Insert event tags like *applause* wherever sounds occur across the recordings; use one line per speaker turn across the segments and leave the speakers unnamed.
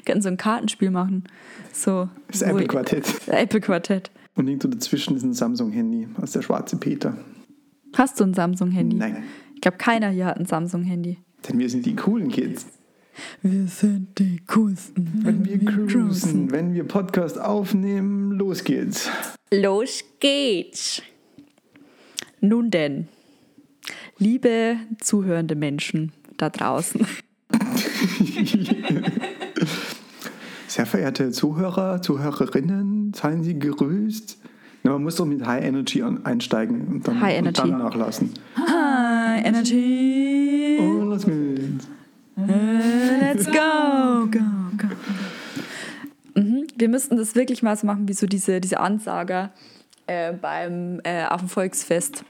können so ein Kartenspiel machen. So.
Das Apple-Quartett. *laughs*
Apple-Quartett.
Und irgendwo dazwischen ist ein Samsung-Handy aus der schwarze Peter.
Hast du ein Samsung-Handy?
Nein.
Ich glaube, keiner hier hat ein Samsung-Handy.
Denn wir sind die coolen Kids.
Wir sind die coolsten.
Wenn wir cruisen, wenn wir Podcast aufnehmen, los geht's.
Los geht's. Nun denn, liebe zuhörende Menschen da draußen. *laughs* *laughs*
Sehr verehrte Zuhörer, Zuhörerinnen, seien Sie grüßt. Na, man muss doch mit High Energy einsteigen und dann,
High
und dann
Energy.
nachlassen.
Hi, Energy.
Und los geht's.
Let's go, go, go. Mhm. Wir müssten das wirklich mal so machen wie so diese, diese Ansager äh, beim, äh, auf dem Volksfest.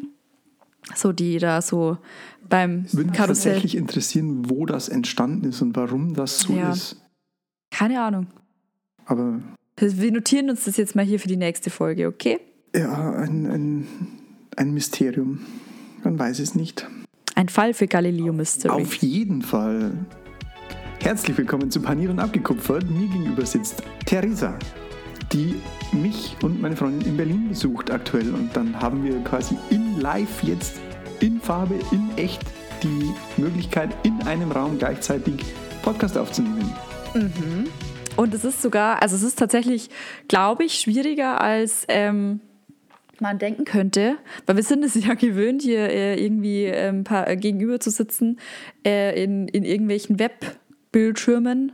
So die da so beim
Würde mich
Karussell.
tatsächlich interessieren, wo das entstanden ist und warum das so
Ja.
ist.
Keine Ahnung.
Aber
Wir notieren uns das jetzt mal hier für die nächste Folge, okay?
ja, ein, ein, ein Mysterium. Man weiß es nicht.
Ein Fall für Galileo Mystery.
Auf jeden Fall. Herzlich willkommen zu Panier und Abgekupfert. Mir gegenüber sitzt Theresa, die mich und meine Freundin in Berlin besucht aktuell. Und dann haben wir quasi in live jetzt, in Farbe, in echt, die Möglichkeit, in einem Raum gleichzeitig Podcast aufzunehmen.
Und es ist sogar, also es ist tatsächlich, glaube ich, schwieriger als ähm, man denken könnte, weil wir sind es *laughs* ja gewöhnt, hier äh, irgendwie ähm, paar, äh, gegenüber zu sitzen äh, in, in irgendwelchen Webbildschirmen.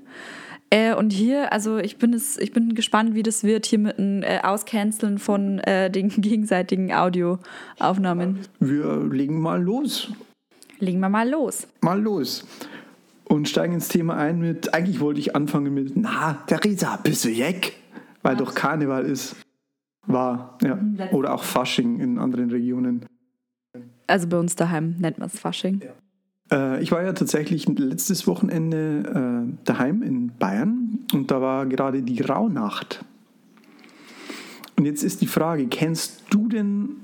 Äh, und hier, also ich bin es, ich bin gespannt, wie das wird hier mit dem äh, Auscanceln von äh, den *laughs* gegenseitigen Audioaufnahmen.
Wir legen mal los.
Legen wir mal los.
Mal los. Und steigen ins Thema ein mit, eigentlich wollte ich anfangen mit, na, Theresa, bist du jeck? Weil doch Karneval ist. War, ja. Oder auch Fasching in anderen Regionen.
Also bei uns daheim nennt man es Fasching.
Äh, ich war ja tatsächlich letztes Wochenende äh, daheim in Bayern und da war gerade die Rauhnacht. Und jetzt ist die Frage, kennst du denn,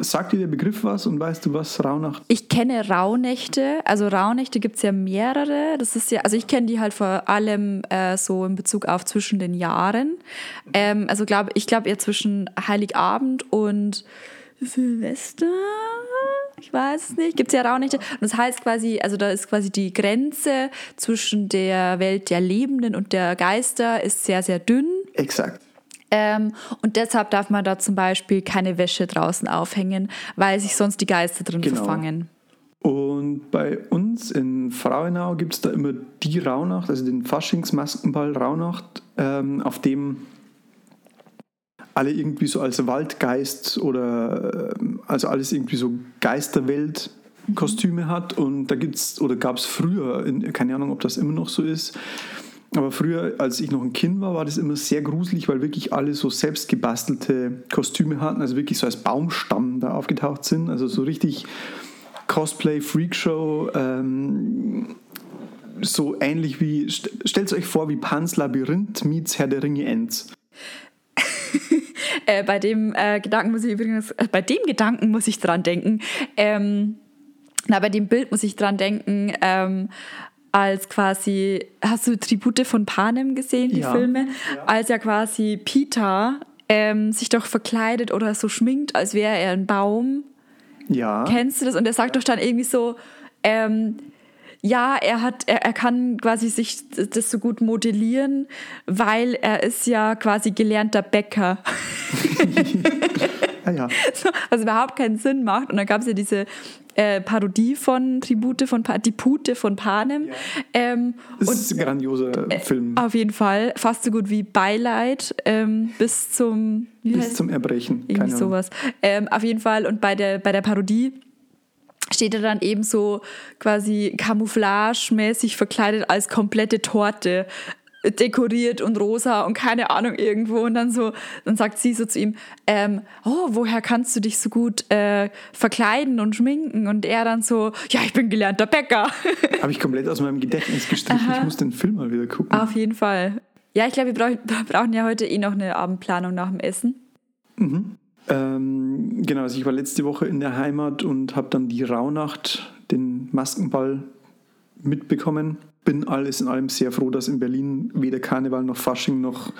sagt dir der Begriff was und weißt du, was Rauhnacht
Ich kenne Rauhnächte, also Rauhnächte gibt es ja mehrere. Das ist ja, also ich kenne die halt vor allem äh, so in Bezug auf zwischen den Jahren. Ähm, also glaub, ich glaube eher zwischen Heiligabend und Silvester. Ich weiß es nicht. Gibt es ja Rauhnächte. Und das heißt quasi, also da ist quasi die Grenze zwischen der Welt der Lebenden und der Geister ist sehr, sehr dünn.
Exakt.
Ähm, und deshalb darf man da zum Beispiel keine Wäsche draußen aufhängen, weil sich sonst die Geister drin
Genau.
verfangen.
Und bei uns in Frauenau gibt es da immer die Rauhnacht, also den Faschingsmaskenball Rauhnacht, ähm, auf dem alle irgendwie so als Waldgeist oder ähm, also alles irgendwie so Geisterwelt-Kostüme hat. Und da gibt's oder gab es früher, in, keine Ahnung, ob das immer noch so ist, aber früher, als ich noch ein Kind war, war das immer sehr gruselig, weil wirklich alle so selbst gebastelte Kostüme hatten, also wirklich so als Baumstamm da aufgetaucht sind. Also so richtig Cosplay, Freakshow, ähm, so ähnlich wie, st stellt euch vor, wie Pans Labyrinth meets Herr der Ringe Ends. *laughs*
Äh, bei dem äh, Gedanken muss ich übrigens, äh, bei dem Gedanken muss ich dran denken. Ähm, na, bei dem Bild muss ich dran denken, ähm, als quasi, hast du Tribute von Panem gesehen, die
Ja.
Filme? Als ja quasi Peter ähm, sich doch verkleidet oder so schminkt, als wäre er ein Baum.
Ja,
Kennst du das? Und er sagt doch dann irgendwie so, ähm, ja, er hat, er, er kann quasi sich das so gut modellieren, weil er ist ja quasi gelernter Bäcker. *laughs*
ja, ja. *laughs*
Was überhaupt keinen Sinn macht. Und dann gab es ja diese äh, Parodie von Tribute von pa die Pute von Panem. Ähm,
Das ist ein grandioser Film.
auf jeden Fall fast so gut wie Beileid ähm, bis zum
Bis zum Erbrechen.
irgendwie
Keine
sowas. Ähm, auf jeden Fall. Und bei der, bei der Parodie steht er dann eben so quasi camouflagemäßig verkleidet als komplette Torte dekoriert und rosa und keine Ahnung irgendwo. Und dann so dann sagt sie so zu ihm ähm, oh woher kannst du dich so gut äh, verkleiden und schminken? Und er dann so ja ich bin gelernter Bäcker. *laughs*
Habe ich komplett aus meinem Gedächtnis gestrichen. Ich muss den Film mal wieder gucken.
auf jeden Fall. Ja ich glaube wir brauch, brauchen ja heute eh noch eine Abendplanung nach dem Essen.
Ähm, genau, also ich war letzte Woche in der Heimat und habe dann die Rauhnacht, den Maskenball mitbekommen. Bin alles in allem sehr froh, dass in Berlin weder Karneval noch Fasching noch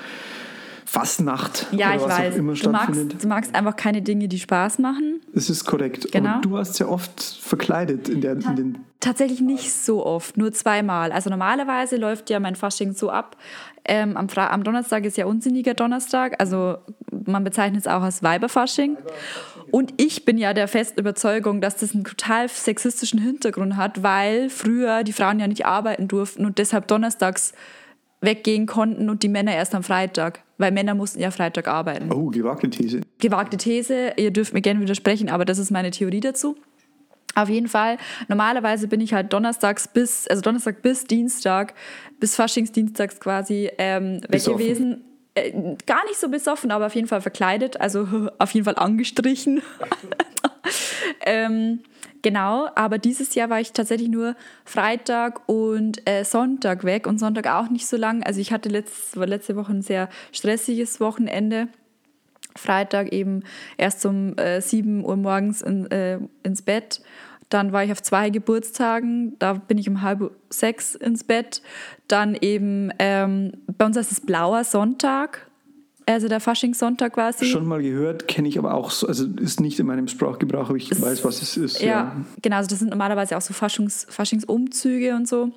Fastnacht
Ja,
oder
ich
was
weiß.
auch immer
Du magst,
stattfindet.
du magst einfach keine Dinge, die Spaß machen.
Das ist korrekt.
Genau.
Aber du warst ja oft verkleidet in, der, in den
Tatsächlich nicht so oft, nur zweimal. Also normalerweise läuft ja mein Fasching so ab. Ähm, am, Fra am Donnerstag ist ja unsinniger Donnerstag, also man bezeichnet es auch als Weiberfasching. Und ich bin ja der festen Überzeugung, dass das einen total sexistischen Hintergrund hat, weil früher die Frauen ja nicht arbeiten durften und deshalb donnerstags weggehen konnten und die Männer erst am Freitag, weil Männer mussten ja Freitag arbeiten
Oh, gewagte These.
gewagte These, ihr dürft mir gerne widersprechen, aber das ist meine Theorie dazu. Auf jeden Fall, normalerweise bin ich halt donnerstags bis, also Donnerstag bis Dienstag, bis Faschingsdienstags quasi ähm, weg gewesen. Äh, gar nicht so besoffen, aber auf jeden Fall verkleidet, also *laughs* auf jeden Fall angestrichen. *laughs* ähm, genau, aber dieses Jahr war ich tatsächlich nur Freitag und äh, Sonntag weg und Sonntag auch nicht so lang. Also ich hatte letzt, war letzte Woche ein sehr stressiges Wochenende. Freitag eben erst um äh, 7 Uhr morgens in, äh, ins Bett. Dann war ich auf zwei Geburtstagen, da bin ich um halb sechs ins Bett. Dann eben, ähm, bei uns heißt es Blauer Sonntag, also der Faschingssonntag quasi.
Schon mal gehört, kenne ich aber auch so, also ist nicht in meinem Sprachgebrauch, aber ich weiß, was es ist.
Ja, genau, also das sind normalerweise auch so Faschings, Faschingsumzüge und so.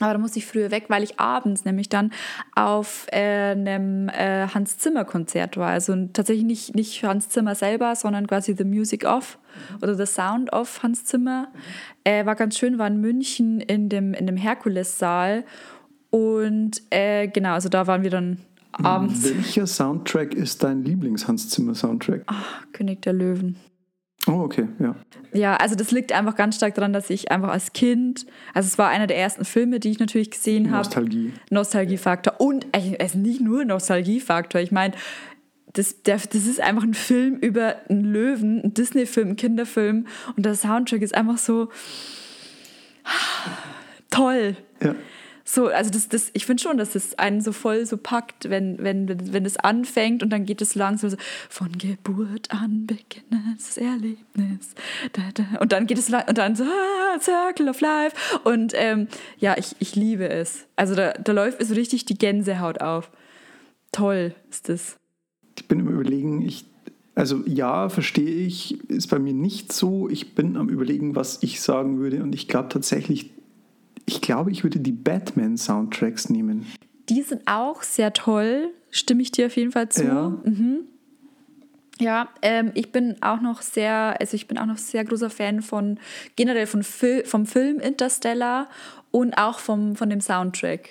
Aber da musste ich früher weg, weil ich abends nämlich dann auf äh, einem äh, Hans Zimmer Konzert war. Also tatsächlich nicht, nicht Hans Zimmer selber, sondern quasi The Music of oder The Sound of Hans Zimmer. Äh, war ganz schön, war in München in dem, in dem Herkules-Saal. Und äh, genau, also da waren wir dann abends.
Welcher Soundtrack ist dein Lieblings-Hans Zimmer-Soundtrack?
König der Löwen.
Oh, okay, ja.
Ja, also das liegt einfach ganz stark daran, dass ich einfach als Kind, also es war einer der ersten Filme, die ich natürlich gesehen habe.
Nostalgie.
Nostalgiefaktor. Und es ist nicht nur Nostalgiefaktor. Ich meine, das, der, das ist einfach ein Film über einen Löwen, ein Disney-Film, ein Kinderfilm. Und der Soundtrack ist einfach so toll.
Ja.
So, also das, das, ich finde schon, dass das einen so voll so packt, wenn, wenn, wenn es anfängt und dann geht es langsam so von Geburt an beginnt das Erlebnis. Da, da. Und dann geht es lang und dann so ah, Circle of Life. Und ähm, ja, ich, ich liebe es. Also da, da läuft so richtig die Gänsehaut auf. Toll ist das.
Ich bin im Überlegen, ich, also ja, verstehe ich, ist bei mir nicht so. Ich bin am Überlegen, was ich sagen würde und ich glaube tatsächlich, ich glaube, ich würde die Batman-Soundtracks nehmen.
Die sind auch sehr toll, stimme ich dir auf jeden Fall zu.
Ja.
Ja, ähm, ich bin auch noch sehr, also ich bin auch noch sehr großer Fan von generell von Fil vom Film Interstellar und auch vom, von dem Soundtrack.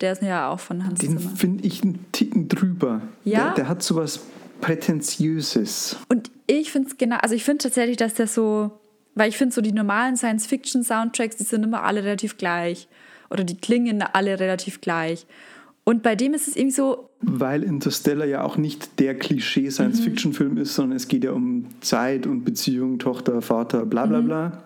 Der ist ja auch von Hans
Den
Zimmer.
finde ich einen Ticken drüber.
Ja?
Der, der hat sowas Prätentiöses.
Und ich finde es genau, also ich finde tatsächlich, dass der so, weil ich finde so die normalen Science-Fiction-Soundtracks, die sind immer alle relativ gleich. Oder die klingen alle relativ gleich. Und bei dem ist es irgendwie so,
Weil Interstellar ja auch nicht der Klischee-Science-Fiction-Film ist, sondern es geht ja um Zeit und Beziehung, Tochter, Vater, bla bla bla.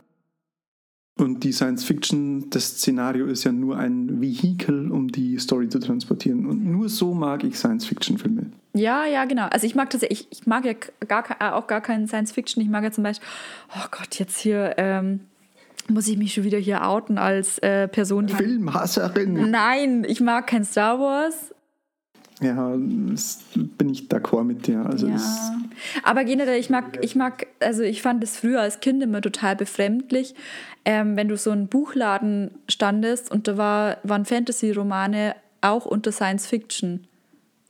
Und die Science-Fiction, das Szenario ist ja nur ein Vehikel, um die Story zu transportieren. Und nur so mag ich Science-Fiction-Filme.
Ja, ja, genau. Also ich mag tatsächlich, ich, ich mag ja gar, äh, auch gar keinen Science Fiction. Ich mag ja zum Beispiel, oh Gott, jetzt hier ähm, muss ich mich schon wieder hier outen als äh, Person, die.
Filmhasserin!
Nein, ich mag kein Star Wars.
Ja, das bin ich d'accord mit dir. Also
Ja. Aber generell, ich mag, ich mag, also ich fand es früher als Kind immer total befremdlich, ähm, wenn du so einen Buchladen standest und da war, waren Fantasy-Romane auch unter Science Fiction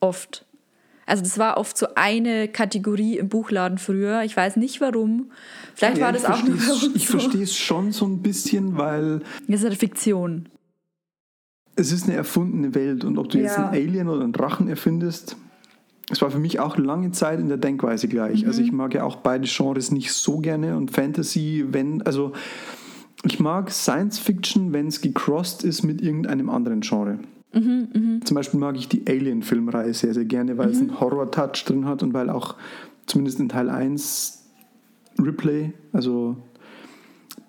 oft. Also das war oft so eine Kategorie im Buchladen früher. Ich weiß nicht warum. Vielleicht
ja,
war das auch nur bei uns
Ich
so.
verstehe es schon so ein bisschen, weil
Das ist eine Fiktion.
Es ist eine erfundene Welt und ob du jetzt
Ja.
einen Alien oder einen Drachen erfindest, es war für mich auch lange Zeit in der Denkweise gleich. Also
Mhm.
ich mag ja auch beide Genres nicht so gerne und Fantasy, wenn, also ich mag Science Fiction, wenn es gecrossed ist mit irgendeinem anderen Genre.
Mhm,
Zum Beispiel mag ich die Alien-Filmreihe sehr, sehr gerne, weil es einen Horror-Touch drin hat und weil auch zumindest in Teil 1 Ripley, also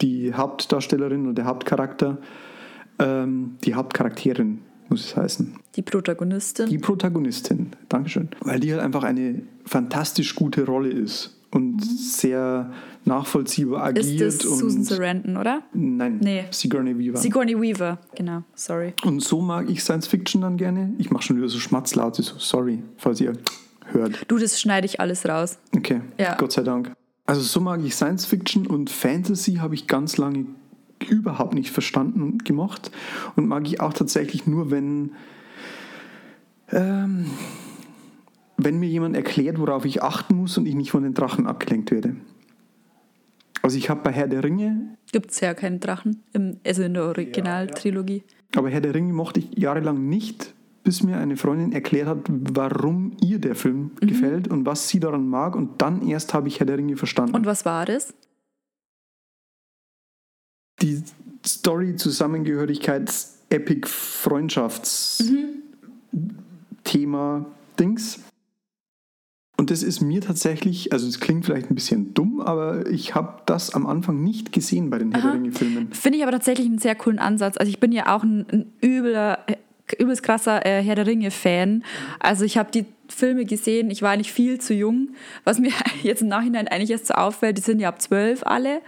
die Hauptdarstellerin und der Hauptcharakter, ähm, die Hauptcharakterin, muss es heißen.
Die Protagonistin.
Die Protagonistin, Dankeschön. Weil die halt einfach eine fantastisch gute Rolle ist. und sehr nachvollziehbar
Ist
agiert.
das
und
Susan Sarandon, oder?
Nein,
Nee.
Sigourney Weaver.
Sigourney Weaver, genau, sorry.
und so mag ich Science Fiction dann gerne. Ich mache schon wieder so Schmatzlaute, so sorry, falls ihr hört.
Du, das schneide ich alles raus.
Okay,
Ja.
Gott sei Dank. Also so mag ich Science Fiction und Fantasy habe ich ganz lange überhaupt nicht verstanden und gemocht. Und mag ich auch tatsächlich nur, wenn, ähm, wenn mir jemand erklärt, worauf ich achten muss und ich nicht von den Drachen abgelenkt werde. Also ich habe bei Herr der Ringe,
Gibt es ja keinen Drachen, im, also in der Originaltrilogie.
aber Herr der Ringe mochte ich jahrelang nicht, bis mir eine Freundin erklärt hat, warum ihr der Film gefällt und was sie daran mag. Und dann erst habe ich Herr der Ringe verstanden.
Und was war das?
Die Story Zusammengehörigkeit Epic Freundschafts Thema Dings und das ist mir tatsächlich, also es klingt vielleicht ein bisschen dumm, aber ich habe das am Anfang nicht gesehen bei den Herr Filmen.
Finde ich aber tatsächlich einen sehr coolen Ansatz. Also ich bin ja auch ein, ein übler, übelst krasser äh, Herr der Ringe-Fan. Also ich habe die Filme gesehen, ich war eigentlich viel zu jung, was mir *laughs* jetzt im Nachhinein eigentlich erst so auffällt, die sind ja ab zwölf alle.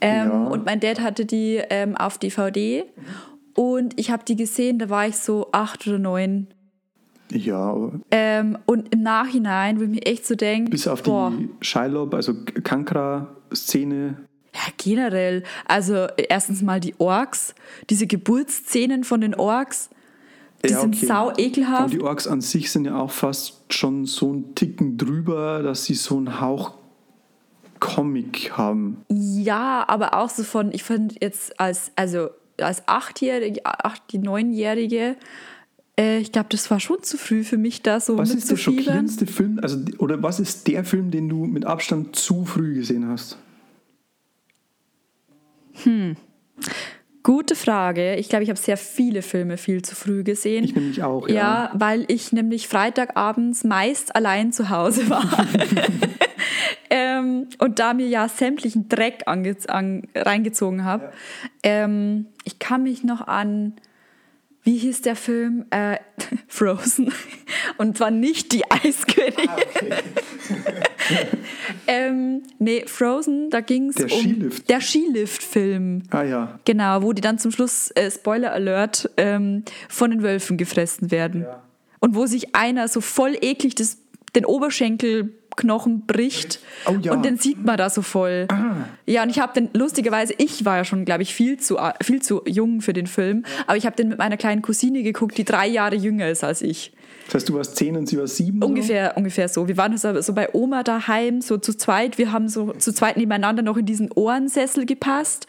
Ähm,
Ja.
Und mein Dad hatte die ähm, auf DVD und ich habe die gesehen, da war ich so acht oder neun.
Ja,
Ähm, und im Nachhinein, wo ich mir echt so denke,
bis auf
boah,
die Shiloh, also Kankra-Szene.
Ja, generell. Also erstens mal die Orks, diese Geburtsszenen von den Orks, die
Ja,
sind
okay.
sau
Und
ekelhaft.
die Orks an sich sind ja auch fast schon so einen Ticken drüber, dass sie so einen Hauch Comic haben.
Ja, aber auch so von, ich finde jetzt als, also als Achtjährige, acht, die Neunjährige, äh, ich glaube, das war schon zu früh für mich da so
Was ist der schockierendste Film, also oder was ist der Film, den du mit Abstand zu früh gesehen hast?
Gute Frage. Ich glaube, ich habe sehr viele Filme viel zu früh gesehen.
Ich nämlich auch, ja.
Ja, weil ich nämlich Freitagabends meist allein zu Hause war. *laughs* ähm, und da mir ja sämtlichen Dreck an, reingezogen habe. Ähm, ich kann mich noch an, wie hieß der Film? Äh, *laughs* Frozen. Und zwar nicht die *laughs* Eiskönigin. *laughs* ähm, nee, Frozen, da ging es
Der
um
Skilift.
der Skilift-Film.
Ah ja.
Genau, wo die dann zum Schluss, äh, Spoiler Alert, ähm, von den Wölfen gefressen werden.
Ja.
Und wo sich einer so voll eklig das, den Oberschenkelknochen bricht.
Oh ja. Ah.
Und den sieht man da so voll. Ja, und ich habe den, lustigerweise, ich war ja schon, glaube ich, viel zu, viel zu jung für den Film. Aber ich habe den mit meiner kleinen Cousine geguckt, die drei Jahre jünger ist als ich.
Das heißt, du warst zehn und sie war sieben?
Ungefähr, ungefähr so. Wir waren so, so bei Oma daheim, so zu zweit. Wir haben so zu zweit nebeneinander noch in diesen Ohrensessel gepasst.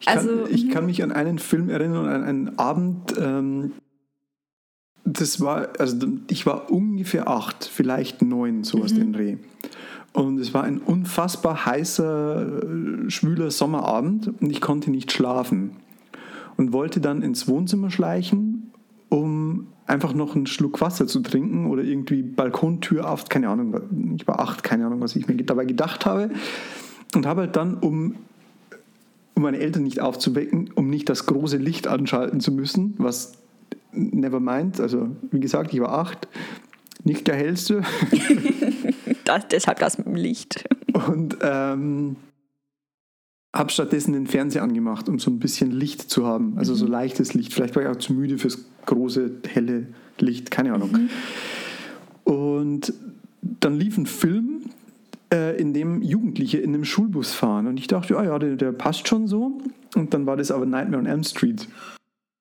Ich kann,
Also,
ich kann mich an einen Film erinnern, an einen Abend. Ähm, das war, also ich war ungefähr acht, vielleicht neun, sowas den Dreh. Und es war ein unfassbar heißer, äh, schwüler Sommerabend und ich konnte nicht schlafen. Und wollte dann ins Wohnzimmer schleichen, um einfach noch einen Schluck Wasser zu trinken oder irgendwie Balkontür auf, keine Ahnung, ich war acht, keine Ahnung, was ich mir dabei gedacht habe. Und habe halt dann, um um meine Eltern nicht aufzuwecken, um nicht das große Licht anschalten zu müssen, was never mind, also wie gesagt, ich war acht, nicht der hellste *laughs*
das, deshalb das mit dem Licht. *laughs*
und ähm, habe stattdessen den Fernseher angemacht, um so ein bisschen Licht zu haben, also so leichtes Licht. Vielleicht war ich auch zu müde fürs große, helle Licht, keine Ahnung. Und dann lief ein Film, äh, in dem Jugendliche in einem Schulbus fahren. Und ich dachte, ja, ja, der, der passt schon so. Und dann war das aber Nightmare on Elm Street.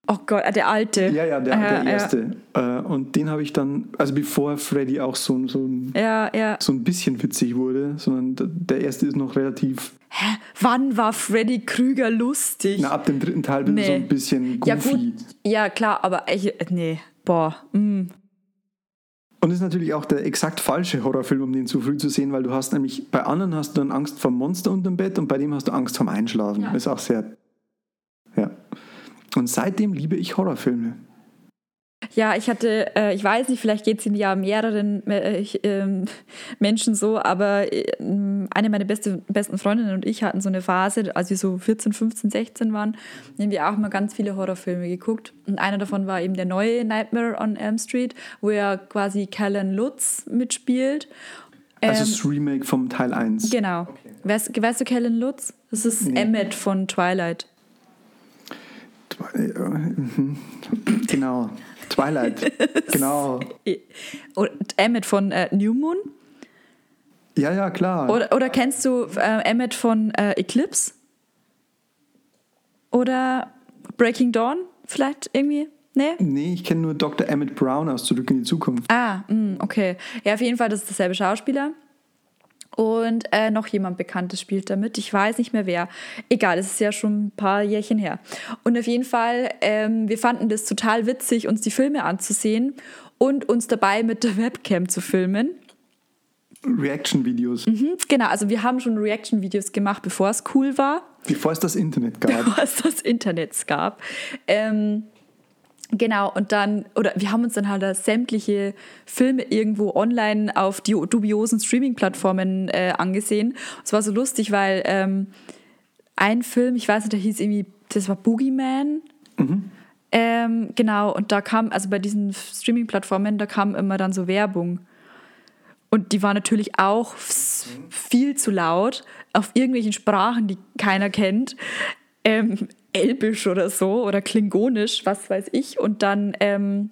Oh Gott, äh, der alte.
Ja, ja, der,
Ja,
der
ja.
erste. Äh, und den habe ich dann, also bevor Freddy auch so, so, ein,
Ja, ja.
so ein bisschen witzig wurde, sondern der erste ist noch relativ,
Hä? Wann war Freddy Krüger lustig?
na, ab dem dritten Teil er so
Nee.
ein bisschen
ja,
goofy.
gut. Ja, klar, aber ich, nee. Boah. Mm.
Und ist natürlich auch der exakt falsche Horrorfilm, um den zu früh zu sehen, weil du hast nämlich, bei anderen hast du dann Angst vor Monster unterm Bett und bei dem hast du Angst vorm Einschlafen.
Ja.
Ist auch sehr, ja. Und seitdem liebe ich Horrorfilme.
Ja, ich hatte, äh, ich weiß nicht, vielleicht geht es in ja mehreren äh, ähm, Menschen so, aber äh, eine meiner beste, besten Freundinnen und ich hatten so eine Phase, als wir so 14, 15, 16 waren, dem wir auch mal ganz viele Horrorfilme geguckt. Und einer davon war eben der neue Nightmare on Elm Street, wo ja quasi Callan Lutz mitspielt.
Also das Remake vom Teil 1.
Genau. Weißt, weißt du Kellen Lutz? Das ist Emmett von Twilight.
Twi- äh, mhm. Genau. Twilight. *laughs* genau.
Oder Emmett von äh, New Moon.
Ja, ja, klar.
Oder, oder kennst du äh, Emmett von äh, Eclipse? Oder Breaking Dawn vielleicht irgendwie? Nee?
Nee, ich kenne nur Dr. Emmett Brown aus Zurück in die Zukunft.
Ah, mh, okay. Ja, auf jeden Fall, das ist derselbe Schauspieler. Und äh, noch jemand Bekanntes spielt damit. Ich weiß nicht mehr wer. Egal, es ist ja schon ein paar Jährchen her. Und auf jeden Fall, ähm, wir fanden das total witzig, uns die Filme anzusehen und uns dabei mit der Webcam zu filmen.
Reaction-Videos.
Mhm, genau, also wir haben schon Reaction-Videos gemacht, bevor es cool war.
Bevor es das Internet gab.
bevor es das Internet gab. Ähm, genau, und dann, oder wir haben uns dann halt sämtliche Filme irgendwo online auf die dubiosen Streaming-Plattformen äh, angesehen. Es war so lustig, weil ähm, ein Film, ich weiß nicht, der hieß irgendwie, das war Boogeyman. Ähm, genau, und da kam, also bei diesen Streaming-Plattformen, da kam immer dann so Werbung. Und die war natürlich auch f- viel zu laut auf irgendwelchen Sprachen, die keiner kennt. Ähm, Elbisch oder so oder Klingonisch, was weiß ich. Und dann ähm,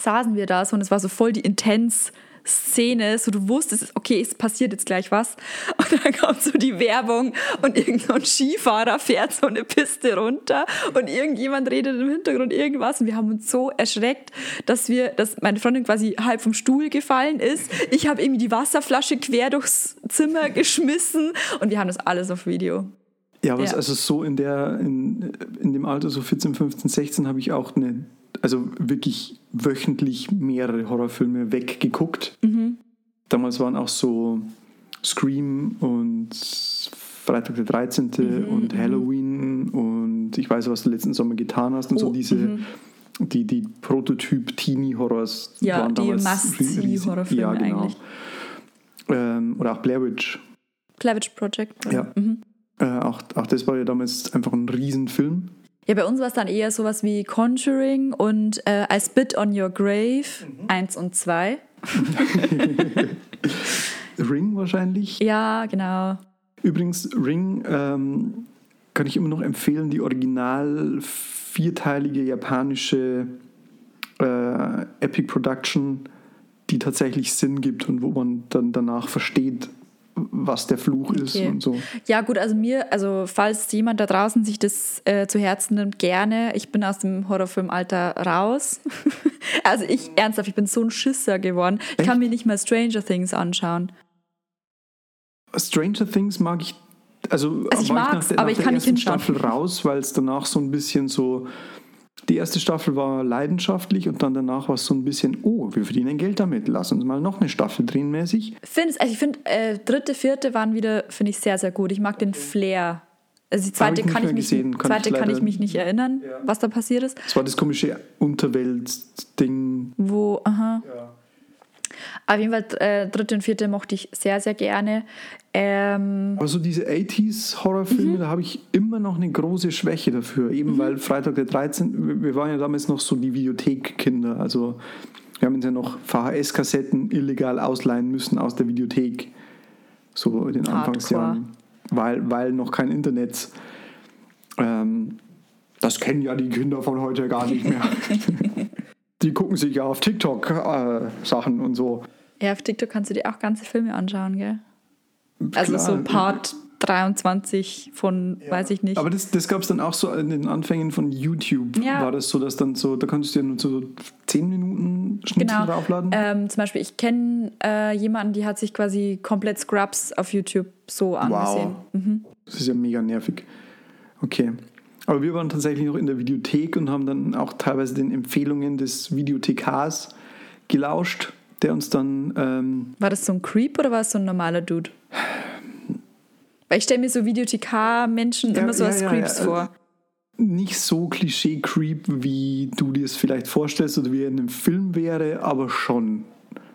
saßen wir da so und es war so voll die intens Szene, so du wusstest, okay, es passiert jetzt gleich was. *laughs* Und dann kommt so die Werbung und irgendein Skifahrer fährt so eine Piste runter und irgendjemand redet im Hintergrund irgendwas und wir haben uns so erschreckt, dass wir, dass meine Freundin quasi halb vom Stuhl gefallen ist. Ich habe irgendwie die Wasserflasche quer durchs Zimmer geschmissen und wir haben das alles auf Video.
Ja, aber
Ja.
also so in der, in, in dem Alter, so 14, 15, 16, habe ich auch eine, also wirklich wöchentlich mehrere Horrorfilme weggeguckt. Damals waren auch so Scream und Freitag der 13. und Halloween und ich weiß, was du letzten Sommer getan hast und so
Oh,
diese, die, die Prototyp-Teenie-Horrors
Ja,
waren
die
damals
Must-See
riesig.
Horrorfilme
ja, genau.
eigentlich.
Ähm, oder auch Blair Witch.
Clavage Project.
Ja. Äh, auch, auch das war ja damals einfach ein Riesenfilm.
Ja, bei uns war es dann eher sowas wie Conjuring und äh, I Spit on Your Grave 1 und 2. *laughs*
Ring wahrscheinlich.
Ja, genau.
Übrigens, Ring ähm, kann ich immer noch empfehlen, die original vierteilige japanische äh, Epic Production, die tatsächlich Sinn gibt und wo man dann danach versteht, was der Fluch ist
Okay.
und so.
Ja, gut, also mir, also falls jemand da draußen sich das äh, zu Herzen nimmt, gerne. Ich bin aus dem Horrorfilmalter raus. *laughs* also ich, ernsthaft, ich bin so ein Schisser geworden. Ich kann mir nicht mal Stranger Things anschauen.
Stranger Things mag ich, also,
Also ich
der,
aber ich kann nicht hinschauen.
Staffel raus, weil es danach so ein bisschen so, die erste Staffel war leidenschaftlich und dann danach war es so ein bisschen, oh, wir verdienen Geld damit, lass uns mal noch eine Staffel drehen mäßig.
Find's, also ich finde, äh, dritte, vierte waren wieder, finde ich, sehr, sehr gut. Ich mag den Flair. Also die zweite
ich
kann ich mich,
kann
zweite
ich
kann ich mich nicht erinnern, was da passiert ist.
Es war das komische Unterwelt-Ding.
Wo, aha. Auf jeden Fall, äh, dritte und vierte mochte ich sehr, sehr gerne. Ähm,
Aber so diese 80s-Horrorfilme,
Mhm.
da habe ich immer noch eine große Schwäche dafür. Eben weil Freitag der 13., wir- waren ja damals noch so die Videothek-Kinder. Also wir haben uns ja noch VHS-Kassetten illegal ausleihen müssen aus der Videothek. So in den. Anfangsjahren. Weil, weil noch kein Internet. Ähm, das kennen ja die Kinder von heute gar nicht mehr. *laughs* die gucken sich ja auf TikTok äh, Sachen und so.
ja, auf TikTok kannst du dir auch ganze Filme anschauen, gell? Also
Klar.
so Part 23 von, weiß ich nicht.
Aber das, das gab es dann auch so in den Anfängen von YouTube.
Ja.
War das so, dass dann so, da konntest du ja nur so 10 Minuten Schnitzel
Genau.
draufladen?
Ähm, zum Beispiel, ich kenne äh, jemanden, die hat sich quasi komplett Scrubs auf YouTube so angesehen. Mhm.
Das ist ja mega nervig. Okay. Aber wir waren tatsächlich noch in der Videothek und haben dann auch teilweise den Empfehlungen des Videothekars gelauscht, der uns dann ähm,
War das so ein Creep oder war es so ein normaler Dude? Weil ich stelle mir so Videothekar-Menschen
Ja,
immer so
ja,
als
ja,
Creeps vor.
nicht so Klischee-Creep, wie du dir es vielleicht vorstellst oder wie er in einem Film wäre, aber schon.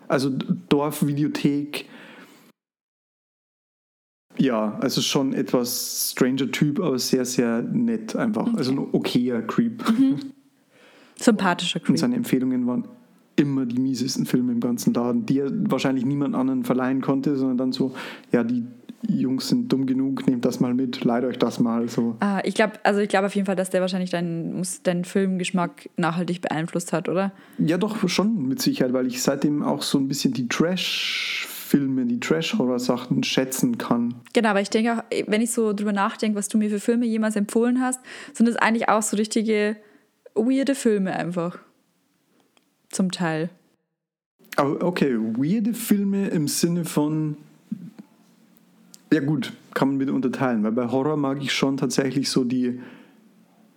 Also Dorfvideothek. Ja, also schon etwas stranger Typ, aber sehr, sehr nett einfach. Also ein okayer Creep.
Sympathischer
Und
Creep.
seine Empfehlungen waren immer die miesesten Filme im ganzen Laden, die er wahrscheinlich niemand anderen verleihen konnte, sondern dann so, ja, die Jungs sind dumm genug, nehmt das mal mit, leiht euch das mal so.
Ah, ich glaube, also ich glaube auf jeden Fall, dass der wahrscheinlich deinen, muss, deinen Filmgeschmack nachhaltig beeinflusst hat, oder?
Ja, doch schon mit Sicherheit, weil ich seitdem auch so ein bisschen die Trash-Filme, die Trash-Horror-Sachen schätzen kann.
Genau, aber ich denke auch, wenn ich so drüber nachdenke, was du mir für Filme jemals empfohlen hast, sind das eigentlich auch so richtige weirde Filme einfach. Zum Teil.
Aber okay, weirde Filme im Sinne von. Ja, gut, kann man wieder unterteilen, weil bei Horror mag ich schon tatsächlich so die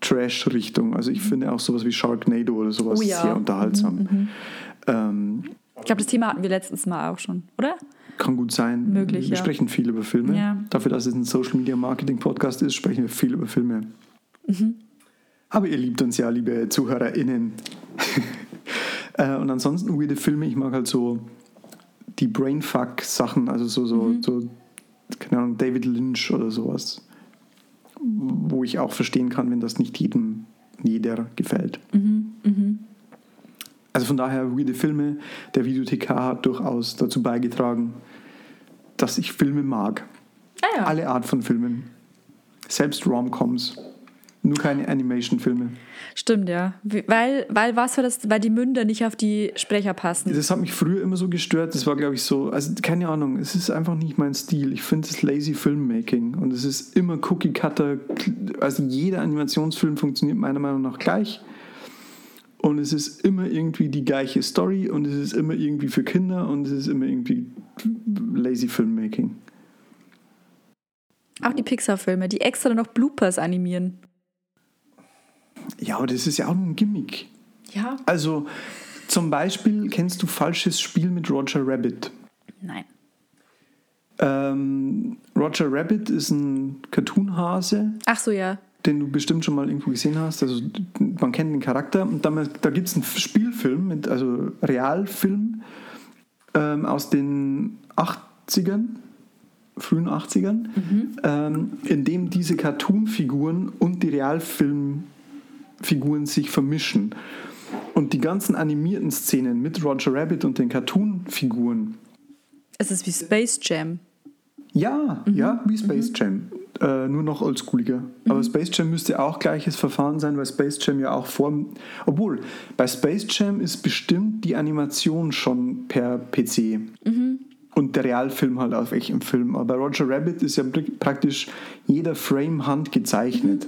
Trash-Richtung. Also ich finde auch sowas wie Sharknado oder sowas
Oh ja.
sehr unterhaltsam. Ähm,
Ich glaube, das Thema hatten wir letztens mal auch schon, oder?
kann gut sein.
Möglich,
wir
ja.
sprechen viel über Filme.
Ja.
Dafür, dass es ein Social Media Marketing Podcast ist, sprechen wir viel über Filme.
Mhm.
Aber ihr liebt uns ja, liebe ZuhörerInnen. *laughs* Äh, Und ansonsten weirde Filme, ich mag halt so die Brainfuck-Sachen, also so, so,
Mhm.
so, keine Ahnung, David Lynch oder sowas. Wo ich auch verstehen kann, wenn das nicht jedem, jeder gefällt.
Mhm,
Also von daher, weirde Filme, der Videothek hat durchaus dazu beigetragen, dass ich Filme mag.
Ah ja.
Alle Art von Filmen. Selbst Rom-Coms. Nur keine Animation-Filme.
Stimmt, ja. Weil, weil was war das? Weil die Münder nicht auf die Sprecher passen.
Das hat mich früher immer so gestört. Das war, glaube ich, so, also keine Ahnung, es ist einfach nicht mein Stil. Ich finde es lazy Filmmaking und es ist immer Cookie-Cutter. Also jeder Animationsfilm funktioniert meiner Meinung nach gleich. Und es ist immer irgendwie die gleiche Story und es ist immer irgendwie für Kinder und es ist immer irgendwie lazy Filmmaking.
Auch die Pixar-Filme, die extra noch Bloopers animieren.
Ja, aber das ist ja auch nur ein Gimmick.
Ja.
Also zum Beispiel kennst du Falsches Spiel mit Roger Rabbit.
Nein.
Ähm, Roger Rabbit ist ein Cartoonhase,
Ach so, ja.
Den du bestimmt schon mal irgendwo gesehen hast. Also man kennt den Charakter. Und dann, da gibt es einen Spielfilm, mit, also Realfilm ähm, aus den 80ern, frühen 80ern, ähm, in dem diese Cartoonfiguren und die Realfilmfiguren sich vermischen. Und die ganzen animierten Szenen mit Roger Rabbit und den Cartoonfiguren
Es ist wie Space Jam.
ja, ja, wie Space Jam. Äh, nur noch oldschooliger. Aber Space Jam müsste auch gleiches Verfahren sein, weil Space Jam ja auch vor. Obwohl, bei Space Jam ist bestimmt die Animation schon per PC. Und der Realfilm halt auf echtem Film. Aber bei Roger Rabbit ist ja pr- praktisch jeder Frame handgezeichnet.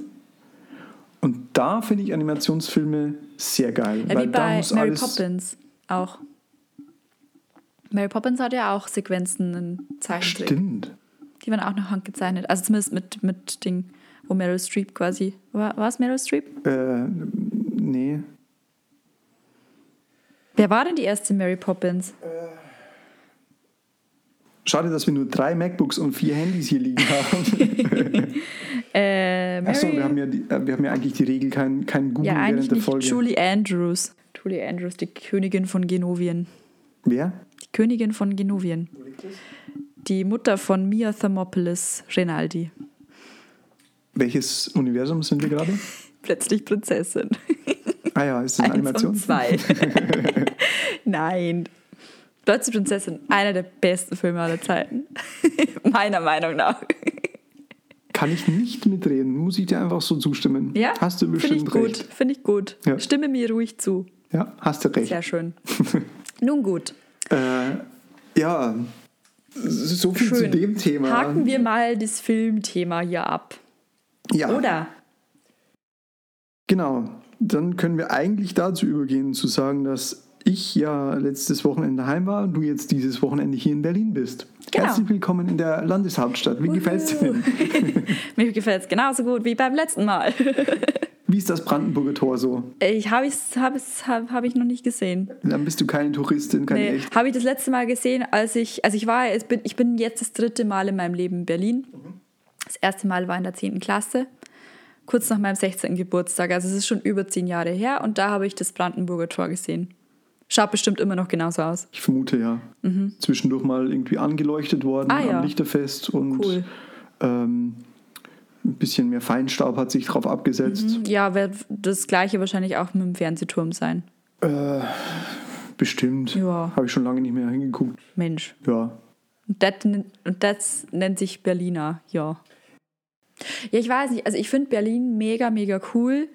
Und da finde ich Animationsfilme sehr geil.
Ja, wie
weil da
bei Mary. Poppins auch. Mary Poppins hat ja auch Sequenzen in Zeichentrick.
Stimmt.
Die waren auch noch handgezeichnet. Also zumindest mit, mit Ding, wo Meryl Streep quasi. War, war es Meryl Streep?
Äh, nee.
Wer war denn die erste Mary Poppins?
Schade, dass wir nur drei MacBooks und vier Handys hier liegen *laughs* haben.
Äh, Mary,
Achso, wir haben ja, die, äh, wir haben ja eigentlich die Regel, kein, kein Google
ja, eigentlich
während der
nicht.
Folge.
Julie Andrews. Julie Andrews, die Königin von Genovien.
Wer?
Die Königin von Genovien. Die Mutter von Mia Thermopolis Rinaldi.
Welches Universum sind wir gerade? *laughs*
Plötzlich Prinzessin.
Ah ja, ist das eine Animation?
zwei. *laughs* Nein. Plötzlich Prinzessin, einer der besten Filme aller Zeiten. *laughs* Meiner Meinung nach.
Kann ich nicht mitreden, muss ich dir einfach so zustimmen.
Ja?
Hast du
Finde
bestimmt
ich gut.
recht.
Finde ich gut.
Ja.
Stimme mir ruhig zu.
Ja, hast du recht.
Sehr schön. Nun gut.
Äh, ja, so viel zu
Schön.
dem Thema.
Haken wir mal das Filmthema hier ab.
ja,
Oder?
genau. Dann können wir eigentlich dazu übergehen, zu sagen, dass ich ja letztes Wochenende heim war und du jetzt dieses Wochenende hier in Berlin bist.
Genau.
Herzlich willkommen in der Landeshauptstadt. Wie gefällt es dir? *laughs*
Mir gefällt es genauso gut wie beim letzten Mal. *laughs*
Wie ist das Brandenburger Tor so?
Ich habe es hab hab, hab ich noch nicht gesehen.
Dann bist du keine Touristin, keine
Nee,
echt.
habe ich das letzte Mal gesehen, als ich, also ich war, ich bin, ich bin jetzt das dritte Mal in meinem Leben in Berlin. Das erste Mal war in der 10. Klasse, kurz nach meinem 16. Geburtstag. Also es ist schon über zehn Jahre her und da habe ich das Brandenburger Tor gesehen. Schaut bestimmt immer noch genauso aus.
Ich vermute ja. Zwischendurch mal irgendwie angeleuchtet worden
Mhm. Ah, ja.
am Lichterfest und
Cool.
ähm, ein bisschen mehr Feinstaub hat sich drauf abgesetzt.
Ja, wird das gleiche wahrscheinlich auch mit dem Fernsehturm sein.
Äh, Bestimmt.
Ja.
Habe ich schon lange nicht mehr hingeguckt.
Mensch.
Ja.
Und das, und das nennt sich Berliner, ja. Ja, ich weiß nicht. Also ich finde Berlin mega, mega cool.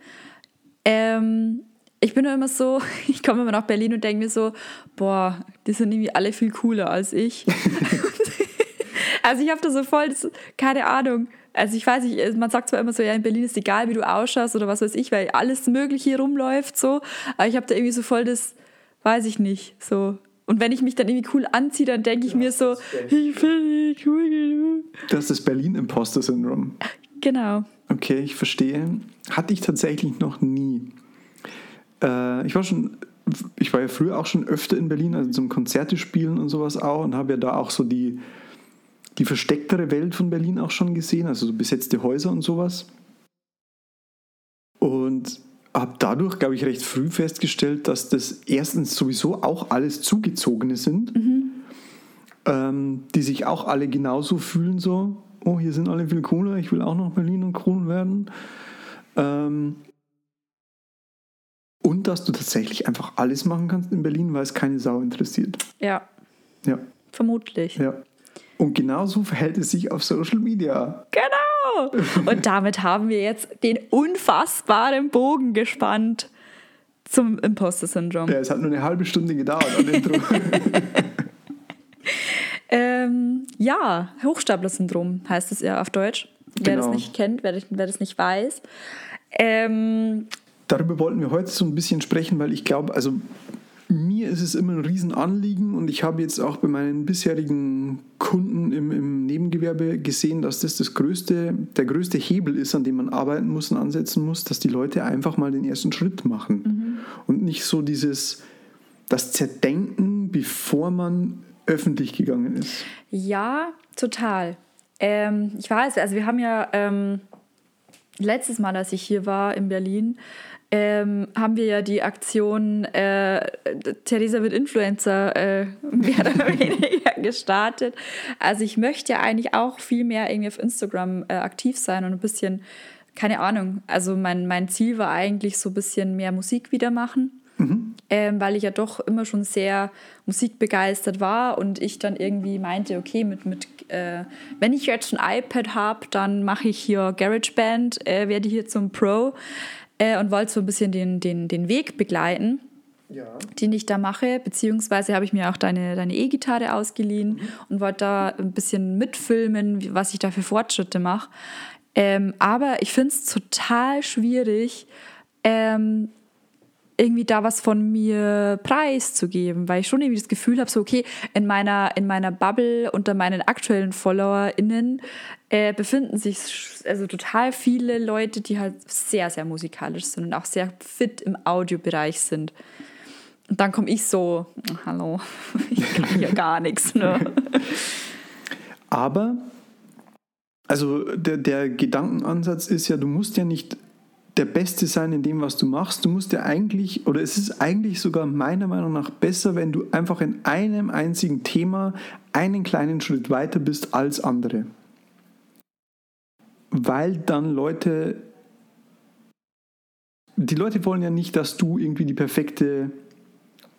Ähm, ich bin nur immer so, *laughs* ich komme immer nach Berlin und denke mir so, boah, die sind irgendwie alle viel cooler als ich. *laughs* *laughs* also ich habe da so voll, das, keine Ahnung. Also ich weiß nicht, man sagt zwar immer so, ja, in Berlin ist egal, wie du ausschaust oder was weiß ich, weil alles Mögliche hier rumläuft so. Aber ich habe da irgendwie so voll das, weiß ich nicht, so. Und wenn ich mich dann irgendwie cool anziehe, dann denke ich mir so, ich bin cool genug.
Das ist das Berlin-Imposter-Syndrom.
Genau.
Okay, ich verstehe. Hatte ich tatsächlich noch nie. Äh, ich war schon, ich war ja früher auch schon öfter in Berlin, also zum Konzerte spielen und sowas auch und habe ja da auch so die, die verstecktere Welt von Berlin auch schon gesehen, also so besetzte Häuser und sowas. Und habe dadurch, glaube ich, recht früh festgestellt, dass das erstens sowieso auch alles Zugezogene sind, mhm. ähm, die sich auch alle genauso fühlen, so, oh, hier sind alle viel cooler, ich will auch noch Berlin und cool werden. Ähm, und dass du tatsächlich einfach alles machen kannst in Berlin, weil es keine Sau interessiert.
Ja.
Ja.
Vermutlich.
Ja. Und genauso verhält es sich auf Social Media.
Genau. *laughs* Und damit haben wir jetzt den unfassbaren Bogen gespannt zum Imposter-Syndrom.
Ja, es hat nur eine halbe Stunde gedauert an Intro. *laughs*
ähm, ja, Hochstapler-Syndrom heißt es ja auf Deutsch. Wer
Genau.
das nicht kennt, wer, wer das nicht weiß. Ähm,
Darüber wollten wir heute so ein bisschen sprechen, weil ich glaube, also mir ist es immer ein Riesenanliegen und ich habe jetzt auch bei meinen bisherigen Kunden im, im Nebengewerbe gesehen, dass das, das größte, der größte Hebel ist, an dem man arbeiten muss und ansetzen muss, dass die Leute einfach mal den ersten Schritt machen und nicht so dieses, das Zerdenken, bevor man öffentlich gegangen ist.
Ja, total. Ähm, ich weiß, also wir haben ja ähm, letztes Mal, als ich hier war in Berlin, ähm, haben wir ja die Aktion äh, Theresa wird Influencer äh, *laughs* mehr oder weniger gestartet. Also ich möchte eigentlich auch viel mehr irgendwie auf Instagram äh, aktiv sein und ein bisschen, keine Ahnung, also mein, mein Ziel war eigentlich so ein bisschen mehr Musik wieder machen. Ähm, weil ich ja doch immer schon sehr musikbegeistert war und ich dann irgendwie meinte, okay, mit, mit äh, wenn ich jetzt ein iPad habe, dann mache ich hier GarageBand, äh, werde hier zum Pro äh, und wollte so ein bisschen den, den, den Weg begleiten
Ja.
den ich da mache, beziehungsweise habe ich mir auch deine deine E-Gitarre ausgeliehen und wollte da ein bisschen mitfilmen, was ich da für Fortschritte mache. Ähm, aber ich finde es total schwierig, ähm, irgendwie da was von mir preiszugeben, weil ich schon irgendwie das Gefühl habe, so okay, in meiner, in meiner Bubble unter meinen aktuellen FollowerInnen äh, befinden sich also total viele Leute, die halt sehr, sehr musikalisch sind und auch sehr fit im Audiobereich sind. Und dann komme ich so, hallo, *laughs* ich kann hier *laughs* gar nichts. Ne?
Aber, also der, der Gedankenansatz ist ja, du musst ja nicht der Beste sein in dem, was du machst. Du musst ja eigentlich, oder es ist eigentlich sogar meiner Meinung nach besser, wenn du einfach in einem einzigen Thema einen kleinen Schritt weiter bist als andere. Weil dann Leute, die Leute wollen ja nicht, dass du irgendwie die perfekte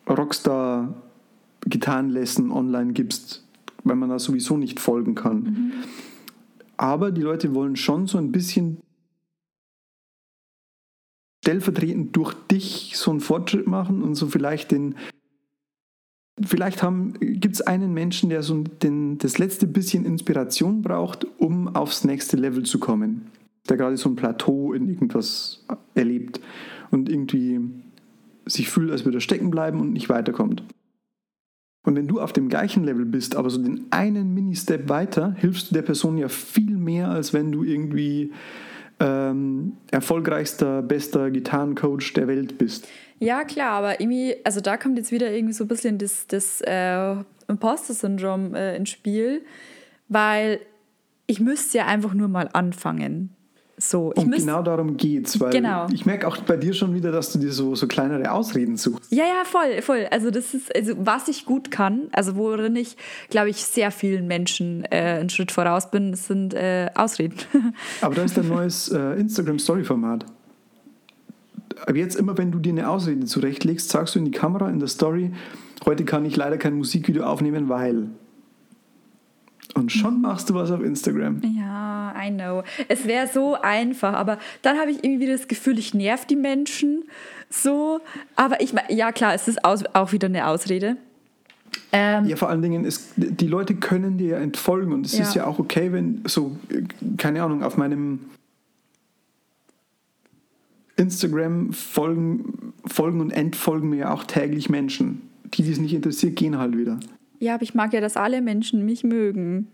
Rockstar-Gitarrenlesson online gibst, weil man da sowieso nicht folgen kann. Aber die Leute wollen schon so ein bisschen stellvertretend durch dich so einen Fortschritt machen und so vielleicht den. Vielleicht gibt es einen Menschen, der so den, das letzte bisschen Inspiration braucht, um aufs nächste Level zu kommen. Der gerade so ein Plateau in irgendwas erlebt und irgendwie sich fühlt, als würde er stecken bleiben und nicht weiterkommt. Und wenn du auf dem gleichen Level bist, aber so den einen Mini-Step weiter, hilfst du der Person ja viel mehr, als wenn du irgendwie ähm, erfolgreichster, bester Gitarrencoach der Welt bist.
Ja, klar, aber irgendwie, also da kommt jetzt wieder irgendwie so ein bisschen das, das äh, Imposter-Syndrom äh, ins Spiel, weil ich müsste ja einfach nur mal anfangen. So,
Und genau darum geht's, weil
Genau.
ich merke auch bei dir schon wieder, dass du dir so, so kleinere Ausreden suchst.
Ja, ja, voll, voll. Also das ist, also was ich gut kann, also worin ich, glaube ich, sehr vielen Menschen äh, einen Schritt voraus bin, sind äh, Ausreden. *laughs*
Aber da ist ein neues äh, Instagram-Story-Format. ab jetzt immer, wenn du dir eine Ausrede zurechtlegst, sagst du in die Kamera, in der Story, heute kann ich leider kein Musikvideo aufnehmen, weil. Und schon machst du was auf Instagram.
Ja, I know. Es wäre so einfach, aber dann habe ich irgendwie das Gefühl, ich nerv die Menschen so. Aber ich meine, ja klar, es ist auch wieder eine Ausrede.
Ähm, ja, vor allen Dingen, ist, die Leute können dir ja entfolgen und es ja. ist ja auch okay, wenn so, keine Ahnung, auf meinem Instagram folgen, folgen und entfolgen mir ja auch täglich Menschen. Die, die es nicht interessiert, gehen halt wieder.
Ja, aber ich mag ja, dass alle Menschen mich mögen.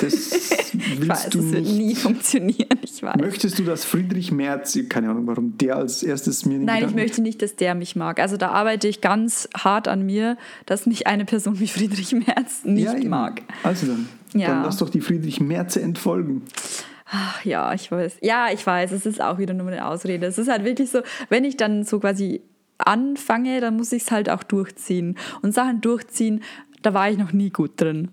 Das *laughs* willst weiß, du
das wird nie funktionieren, ich weiß.
Möchtest du, dass Friedrich Merz, keine Ahnung, warum der als erstes mir
Nein, ich möchte nicht, dass der mich mag. Also da arbeite ich ganz hart an mir, dass mich eine Person wie Friedrich Merz nicht ja, mag.
Also dann, ja. dann lass doch die Friedrich Merze entfolgen.
Ach, ja, ich weiß. Ja, ich weiß, es ist auch wieder nur eine Ausrede. Es ist halt wirklich so, wenn ich dann so quasi anfange, dann muss ich es halt auch durchziehen. Und Sachen durchziehen, da war ich noch nie gut drin.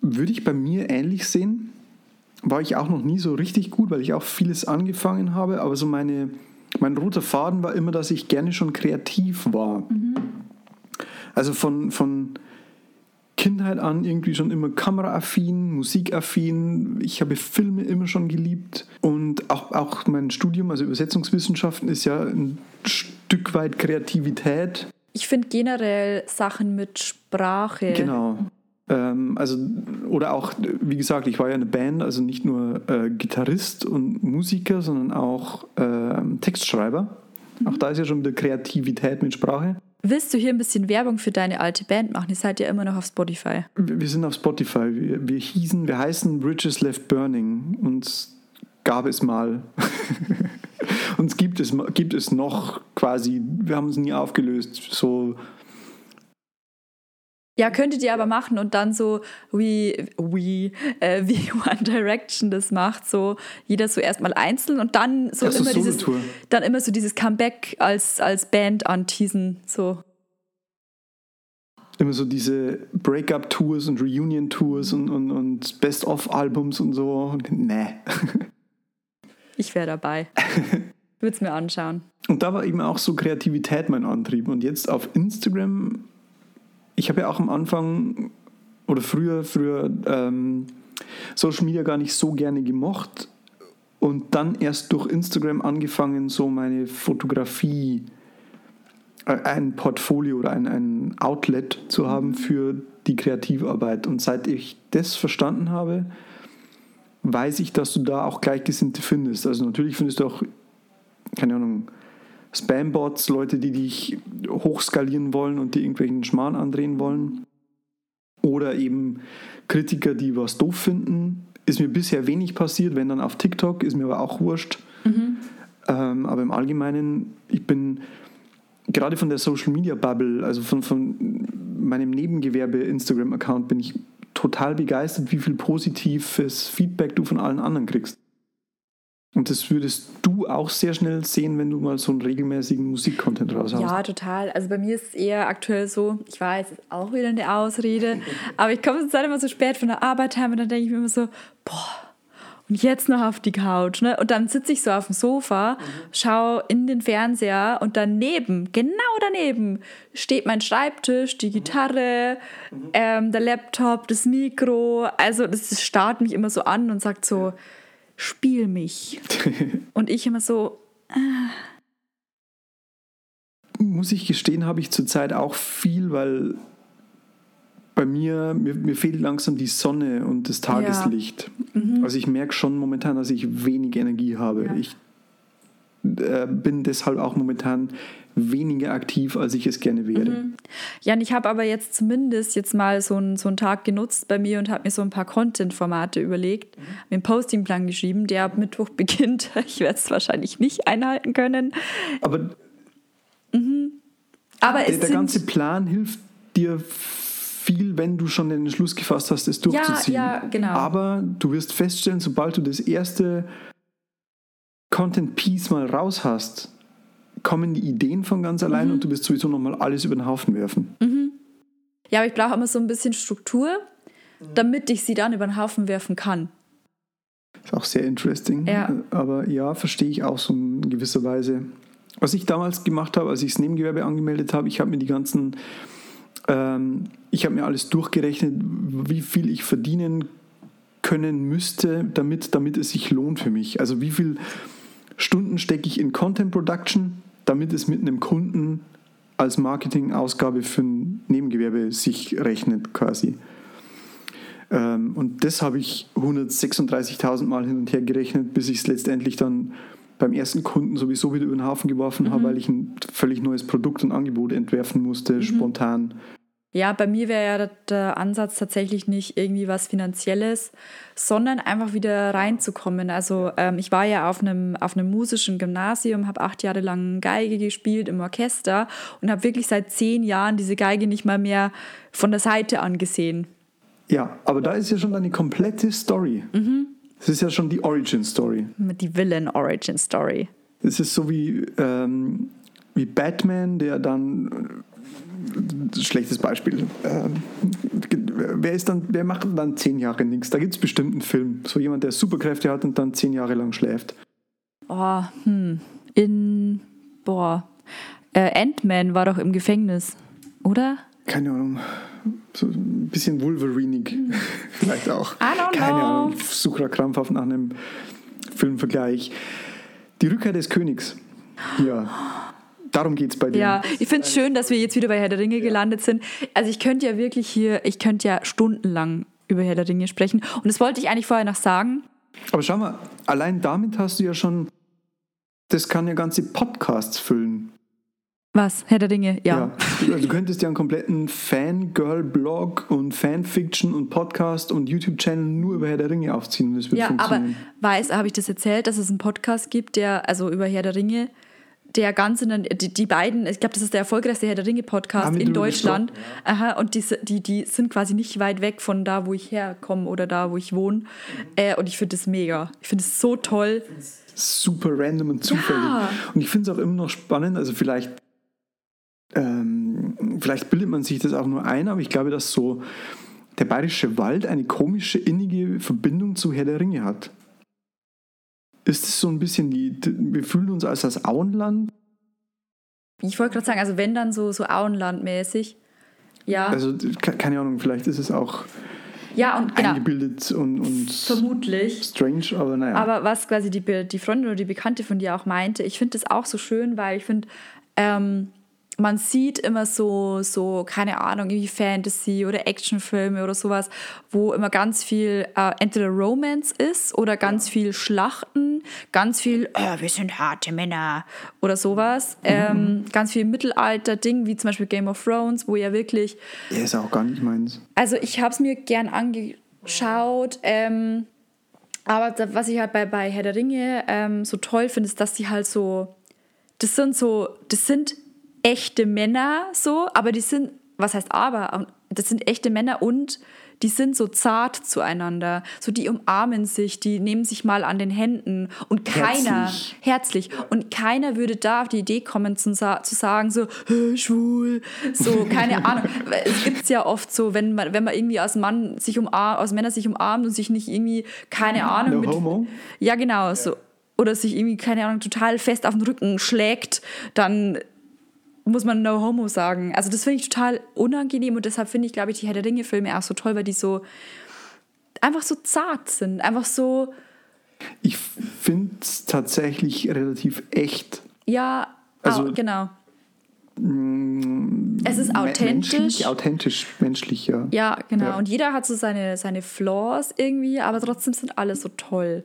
Würde ich bei mir ähnlich sehen. War ich auch noch nie so richtig gut, weil ich auch vieles angefangen habe. Aber so meine, mein roter Faden war immer, dass ich gerne schon kreativ war. Mhm. Also von, von Kindheit an irgendwie schon immer kameraaffin, musikaffin. Ich habe Filme immer schon geliebt. Und auch, auch mein Studium, also Übersetzungswissenschaften, ist ja ein Stück weit Kreativität.
Ich finde generell Sachen mit Sprache.
Genau. Ähm, also, oder auch, wie gesagt, ich war ja eine Band, also nicht nur äh, Gitarrist und Musiker, sondern auch äh, Textschreiber. Mhm. Auch da ist ja schon wieder Kreativität mit Sprache.
Willst du hier ein bisschen Werbung für deine alte Band machen? Ihr seid ja immer noch auf Spotify.
Wir, sind auf Spotify. Wir, wir hießen, wir heißen Bridges Left Burning. Uns gab es mal. *laughs* Uns gibt es, gibt es noch quasi, wir haben es nie aufgelöst. So.
Ja, könntet ihr aber machen und dann so wie, wie, äh, wie *laughs* One Direction das macht, so jeder so erstmal einzeln und dann so, ja, so immer dieses, dann immer so dieses Comeback als, als Band anteasen, so
immer so diese Breakup-Tours und Reunion-Tours und, und, und Best-of-Albums und so. Nee. *laughs*
Ich wäre dabei. *laughs* Würde es mir anschauen.
Und da war eben auch so Kreativität mein Antrieb. Und jetzt auf Instagram, ich habe ja auch am Anfang oder früher, früher ähm, Social Media gar nicht so gerne gemocht. Und dann erst durch Instagram angefangen, so meine Fotografie, äh, ein Portfolio oder ein, ein Outlet zu haben mhm. für die Kreativarbeit. Und seit ich das verstanden habe, weiß ich, dass du da auch Gleichgesinnte findest. Also natürlich findest du auch, keine Ahnung, Spambots, Leute, die dich hochskalieren wollen und dir irgendwelchen Schmarrn andrehen wollen. Oder eben Kritiker, die was doof finden. Ist mir bisher wenig passiert, wenn dann auf TikTok, ist mir aber auch wurscht. Mhm. Ähm, aber im Allgemeinen, ich bin gerade von der Social Media Bubble, also von, von meinem Nebengewerbe Instagram-Account, bin ich total begeistert, wie viel positives Feedback du von allen anderen kriegst. Und das würdest du auch sehr schnell sehen, wenn du mal so einen regelmäßigen Musikcontent raushaust.
Ja, total. Also bei mir ist es eher aktuell so, ich weiß, auch wieder eine Ausrede, aber ich komme zurzeit immer so spät von der Arbeit heim und dann denke ich mir immer so, boah, und jetzt noch auf die Couch. Ne? Und dann sitze ich so auf dem Sofa, schaue in den Fernseher und daneben, genau daneben, steht mein Schreibtisch, die Gitarre, mhm. ähm, der Laptop, das Mikro. Also das starrt mich immer so an und sagt so, spiel mich. *laughs* und ich immer so... Äh.
Muss ich gestehen, habe ich zurzeit auch viel, weil bei mir, mir, mir, fehlt langsam die Sonne und das Tageslicht. Ja. Mhm. Also ich merke schon momentan, dass ich wenig Energie habe. Ja. Ich äh, bin deshalb auch momentan weniger aktiv, als ich es gerne wäre. Mhm.
Ja, und ich habe aber jetzt zumindest jetzt mal so, ein, so einen Tag genutzt bei mir und habe mir so ein paar Content-Formate überlegt, mhm. mir einen Postingplan geschrieben, der ab Mittwoch *laughs* beginnt. Ich werde es wahrscheinlich nicht einhalten können.
Aber, mhm. aber der, der ganze Plan hilft dir viel, wenn du schon den Entschluss gefasst hast, es durchzuziehen.
Ja, ja, genau.
Aber du wirst feststellen, sobald du das erste Content Piece mal raus hast, kommen die Ideen von ganz allein mhm. und du wirst sowieso nochmal alles über den Haufen werfen.
Mhm. Ja, aber ich brauche immer so ein bisschen Struktur, damit ich sie dann über den Haufen werfen kann.
Ist auch sehr interesting. Ja. Aber ja, verstehe ich auch so in gewisser Weise. was ich damals gemacht habe, als ich das Nebengewerbe angemeldet habe, ich habe mir die ganzen, ähm, ich habe mir alles durchgerechnet, wie viel ich verdienen können müsste, damit, damit es sich lohnt für mich. Also wie viel Stunden stecke ich in Content Production, damit es mit einem Kunden als Marketingausgabe für ein Nebengewerbe sich rechnet quasi. Ähm, und das habe ich 136.000 Mal hin und her gerechnet, bis ich es letztendlich dann beim ersten Kunden sowieso wieder über den Haufen geworfen mhm. habe, weil ich ein völlig neues Produkt und Angebot entwerfen musste, mhm. spontan.
Ja, bei mir wäre ja der, der, Ansatz tatsächlich nicht irgendwie was Finanzielles, sondern einfach wieder reinzukommen. Also ähm, ich war ja auf einem, auf einem musischen Gymnasium, habe acht Jahre lang Geige gespielt im Orchester und habe wirklich seit zehn Jahren diese Geige nicht mal mehr von der Seite angesehen.
Ja, aber da ist ja schon eine komplette Story. Mhm. Das ist ja schon die Origin Story.
Die Villain Origin Story.
Es ist so wie, ähm, wie Batman, der dann äh, schlechtes Beispiel. Ähm, wer, ist dann, wer macht dann zehn Jahre nichts? Da gibt es bestimmt einen Film. So jemand, der Superkräfte hat und dann zehn Jahre lang schläft.
Oh, hm. In, boah. Äh, Ant-Man war doch im Gefängnis, oder?
Keine Ahnung so ein bisschen Wolverinig *laughs* vielleicht auch. Keine know. Ahnung, ich suche da krampfhaft nach einem Filmvergleich. Die Rückkehr des Königs. Ja. Darum geht es bei dir.
Ja, ich finde es schön, dass wir jetzt wieder bei Herr der Ringe ja. gelandet sind. Also ich könnte ja wirklich hier, ich könnte ja stundenlang über Herr der Ringe sprechen. Und das wollte ich eigentlich vorher noch sagen.
Aber schau mal, allein damit hast du ja schon, das kann ja ganze Podcasts füllen.
Was? Herr der Dinge, ja.
ja. Also du könntest ja einen kompletten Fangirl-Blog und Fanfiction und Podcast und YouTube-Channel nur über Herr der Ringe aufziehen. Das
wird ja, aber weiß, habe ich das erzählt, dass es einen Podcast gibt, der, also über Herr der Ringe, der ganz in den, die, die beiden, ich glaube, das ist der erfolgreichste Herr der Ringe Podcast ah, in Deutschland. Ja. Aha, und die, die, die sind quasi nicht weit weg von da, wo ich herkomme oder da, wo ich wohne. Mhm. Äh, und ich finde das mega. Ich finde es so toll.
Super random und zufällig. Ja. Und ich finde es auch immer noch spannend, also vielleicht ähm, vielleicht bildet man sich das auch nur ein, aber ich glaube, dass so der bayerische Wald eine komische, innige Verbindung zu Herr der Ringe hat. Ist es so ein bisschen die, wir fühlen uns als das Auenland?
Ich wollte gerade sagen, also wenn dann so, so Auenlandmäßig. Ja.
Also keine Ahnung, vielleicht ist es auch
ja, und, genau.
eingebildet und, und
vermutlich
strange, aber naja.
Aber was quasi die, die Freundin oder die Bekannte von dir auch meinte, ich finde das auch so schön, weil ich finde, ähm, man sieht immer so, so, keine Ahnung, irgendwie Fantasy oder Actionfilme oder sowas, wo immer ganz viel äh, entweder Romance ist oder ganz viel Schlachten, ganz viel, oh, wir sind harte Männer oder sowas. Mhm. Ähm, ganz viel Mittelalter-Ding, wie zum Beispiel Game of Thrones, wo ja wirklich.
Ja, ist auch gar nicht meins.
Also, ich habe es mir gern angeschaut. Ähm, aber was ich halt bei, bei Herr der Ringe ähm, so toll finde, ist, dass sie halt so. Das sind so, das sind echte Männer so, aber die sind, was heißt aber? Das sind echte Männer und die sind so zart zueinander. So, die umarmen sich, die nehmen sich mal an den Händen und keiner, herzlich, herzlich und keiner würde da auf die Idee kommen zu, zu sagen, so, schwul, so, keine *laughs* Ahnung. Es gibt es ja oft so, wenn man, wenn man irgendwie als Mann sich umarmt, als Männer sich umarmt und sich nicht irgendwie, keine Ahnung. No mit, homo? Ja, genau, so. Oder sich irgendwie, keine Ahnung, total fest auf den Rücken schlägt, dann muss man No Homo sagen. Also das finde ich total unangenehm und deshalb finde ich, glaube ich, die Herr der Ringe-Filme auch so toll, weil die so einfach so zart sind, einfach so.
Ich finde es tatsächlich relativ echt.
Ja, also, auch, genau.
Mm,
es ist authentisch.
Menschlich, authentisch, menschlich, ja.
Ja, genau. Ja. Und jeder hat so seine, seine Flaws irgendwie, aber trotzdem sind alle so toll.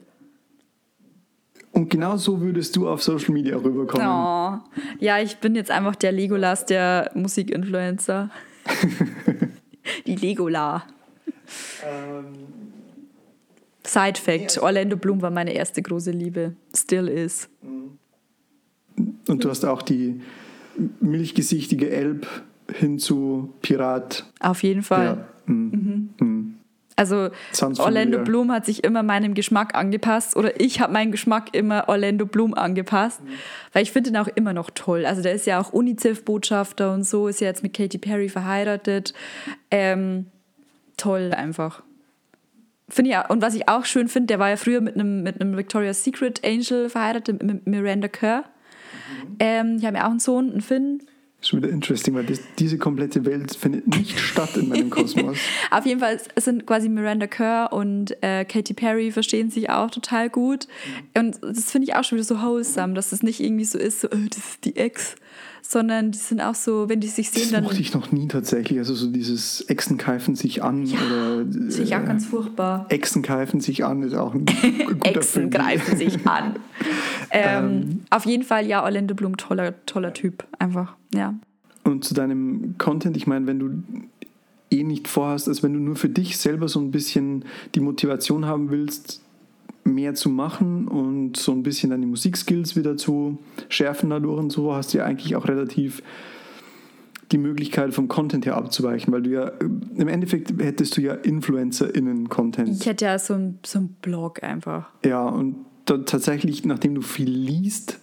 Und genau so würdest du auf Social Media rüberkommen.
Oh. Ja, ich bin jetzt einfach der Legolas der Musikinfluencer. *laughs* Die Legola. Ähm. Side Fact: Orlando Bloom war meine erste große Liebe. Still is.
Und du hast auch die milchgesichtige Elb hin zu Pirat.
Auf jeden Fall. Ja. Mhm. Mhm. Mhm. Also Orlando Bloom hat sich immer meinem Geschmack angepasst oder ich habe meinen Geschmack immer Orlando Bloom angepasst, mhm. weil ich finde ihn auch immer noch toll. Also der ist ja auch UNICEF-Botschafter und so, ist ja jetzt mit Katy Perry verheiratet. Ähm, toll einfach. Finde ich auch. Und was ich auch schön finde, der war ja früher mit einem, mit einem Victoria's Secret Angel verheiratet, mit Miranda Kerr. Ähm, ich habe ja auch einen Sohn, einen Finn.
Schon wieder interesting, weil das, diese komplette Welt findet nicht statt in meinem Kosmos. *laughs*
Auf jeden Fall sind quasi Miranda Kerr und äh, Katy Perry verstehen sich auch total gut. Und das finde ich auch schon wieder so wholesome, dass es nicht irgendwie so ist, so, oh, das ist die Ex, sondern die sind auch so, wenn die sich sehen,
Das
dann.
mochte ich noch nie tatsächlich. Also so dieses Exen keifen sich an oder
Das finde ich auch
äh,
ganz furchtbar.
Exen keifen sich an ist auch ein *laughs* guter
Echsen greifen sich an. *laughs* ähm, auf jeden Fall, ja, Orlando Bloom, toller, toller Typ. Einfach, ja.
Und zu deinem Content, ich meine, wenn du eh nicht vorhast, als wenn du nur für dich selber so ein bisschen die Motivation haben willst, mehr zu machen und so ein bisschen deine Musikskills wieder zu schärfen dadurch und so, hast du ja eigentlich auch relativ die Möglichkeit vom Content her abzuweichen, weil du ja im Endeffekt hättest du ja InfluencerInnen-Content.
Ich hätte ja so einen so einen Blog einfach.
Ja, und da teilsächlich, nachdem du viel liest,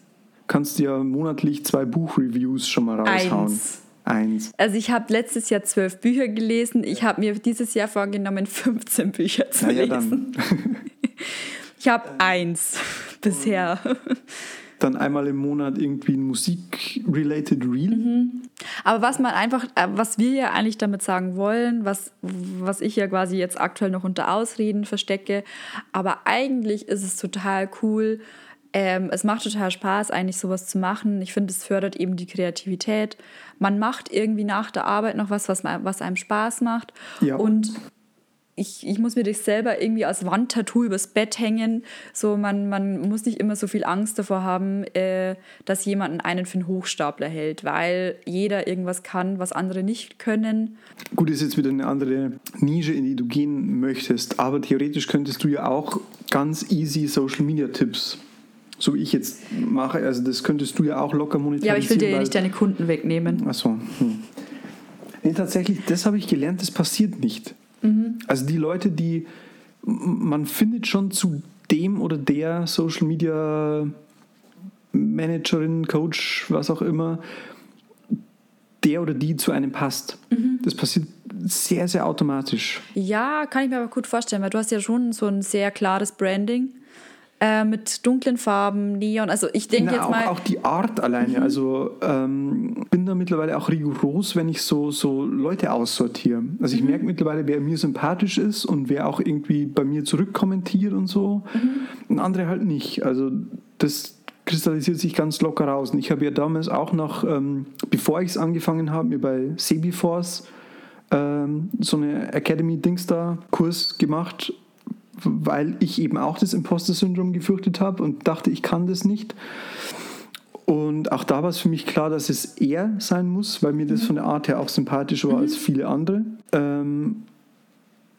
kannst du ja monatlich zwei Buchreviews schon mal raushauen.
Eins.
Eins.
Also ich habe letztes Jahr zwölf Bücher gelesen. Ich habe mir dieses Jahr vorgenommen, *laughs* 15 Bücher zu
Na ja,
lesen.
dann, *laughs*
Ich habe eins bisher. *laughs*
dann einmal im Monat irgendwie ein Musik-related Reel.
Aber was man einfach, äh, was wir ja eigentlich damit sagen wollen, was, was ich ja quasi jetzt aktuell noch unter Ausreden verstecke, aber eigentlich ist es total cool. Ähm, es macht total Spaß, eigentlich sowas zu machen. Ich finde, es fördert eben die Kreativität. Man macht irgendwie nach der Arbeit noch was, was, man- was einem Spaß macht.
Ja.
Und ich, ich muss mir das selber irgendwie als Wandtattoo übers Bett hängen. So, man, man muss nicht immer so viel Angst davor haben, äh, dass jemand einen für einen Hochstapler hält, weil jeder irgendwas kann, was andere nicht können.
Gut, ist jetzt wieder eine andere Nische, in die du gehen möchtest, aber theoretisch könntest du ja auch ganz easy Social-Media-Tipps, so wie ich jetzt mache, also das könntest du ja auch locker monetarisieren.
Ja, aber ich will dir ja nicht deine Kunden wegnehmen.
Achso. Hm. Nee, tatsächlich, das habe ich gelernt, das passiert nicht. Also die Leute, die man findet schon zu dem oder der Social Media Managerin, Coach, was auch immer, der oder die zu einem passt. Das passiert sehr, sehr automatisch.
Ja, kann ich mir aber gut vorstellen, weil du hast ja schon so ein sehr klares Branding äh, mit dunklen Farben, Neon. Also ich denke jetzt
auch,
mal.
auch die Art alleine. Also ähm, bin da mittlerweile auch rigoros, wenn ich so, so Leute aussortiere. Also ich merke mittlerweile, wer mir sympathisch ist und wer auch irgendwie bei mir zurückkommentiert und so. Und andere halt nicht. Also das kristallisiert sich ganz locker raus. Und ich habe ja damals auch noch, ähm, bevor ich es angefangen habe, mir bei Sebiforce ähm, so eine Academy-Dings da Kurs gemacht, weil ich eben auch das Imposter-Syndrom gefürchtet habe und dachte, ich kann das nicht. Und auch da war es für mich klar, dass es er sein muss, weil mir das von der Art her auch sympathischer war als viele andere. Ähm,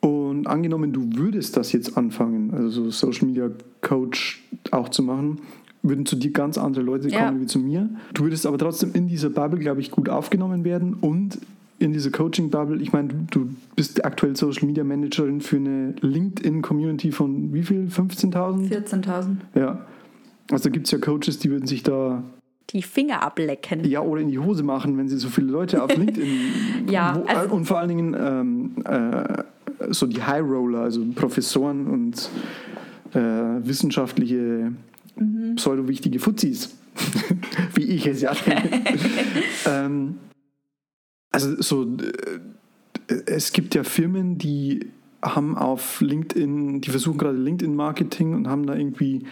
und angenommen, du würdest das jetzt anfangen, also so Social Media Coach auch zu machen, würden zu dir ganz andere Leute
Ja.
kommen wie zu mir. Du würdest aber trotzdem in dieser Bubble, glaube ich, gut aufgenommen werden und in dieser Coaching-Bubble, ich meine, du, du bist aktuell Social Media Managerin für eine LinkedIn-Community von wie viel? 15.000?
14.000.
Ja. Also gibt es ja Coaches, die würden sich da
Die Finger ablecken.
ja oder in die Hose machen, wenn sie so viele Leute auf *laughs* LinkedIn
Ja,
wo,
also-
und vor allen Dingen ähm, äh, so die High Roller, also Professoren und äh, wissenschaftliche
Mhm.
pseudo-wichtige Fuzis, *laughs* wie ich es ja *laughs* ähm, Also so, äh, es gibt ja Firmen, die haben auf LinkedIn, die versuchen gerade LinkedIn-Marketing und haben da irgendwie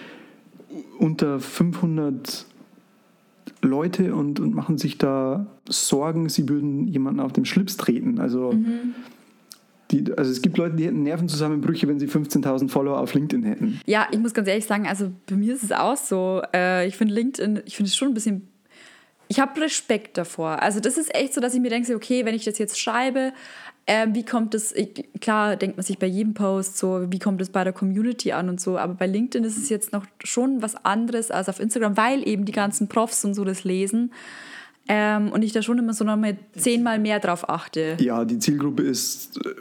unter 500 Leute und, und machen sich da Sorgen, sie würden jemanden auf den Schlips treten. Also, die, also es gibt Leute, die hätten Nervenzusammenbrüche, wenn sie 15.000 Follower auf LinkedIn hätten.
Ja, ich muss ganz ehrlich sagen, also bei mir ist es auch so. Äh, ich finde LinkedIn, ich finde es schon ein bisschen. Ich habe Respekt davor. Also das ist echt so, dass ich mir denke, okay, wenn ich das jetzt schreibe, ähm, wie kommt es, ich, klar denkt man sich bei jedem Post so, wie kommt es bei der Community an und so, aber bei LinkedIn ist es jetzt noch schon was anderes als auf Instagram, weil eben die ganzen Profs und so das lesen ähm, und ich da schon immer so nochmal zehnmal mehr drauf achte.
Ja, die Zielgruppe ist, äh,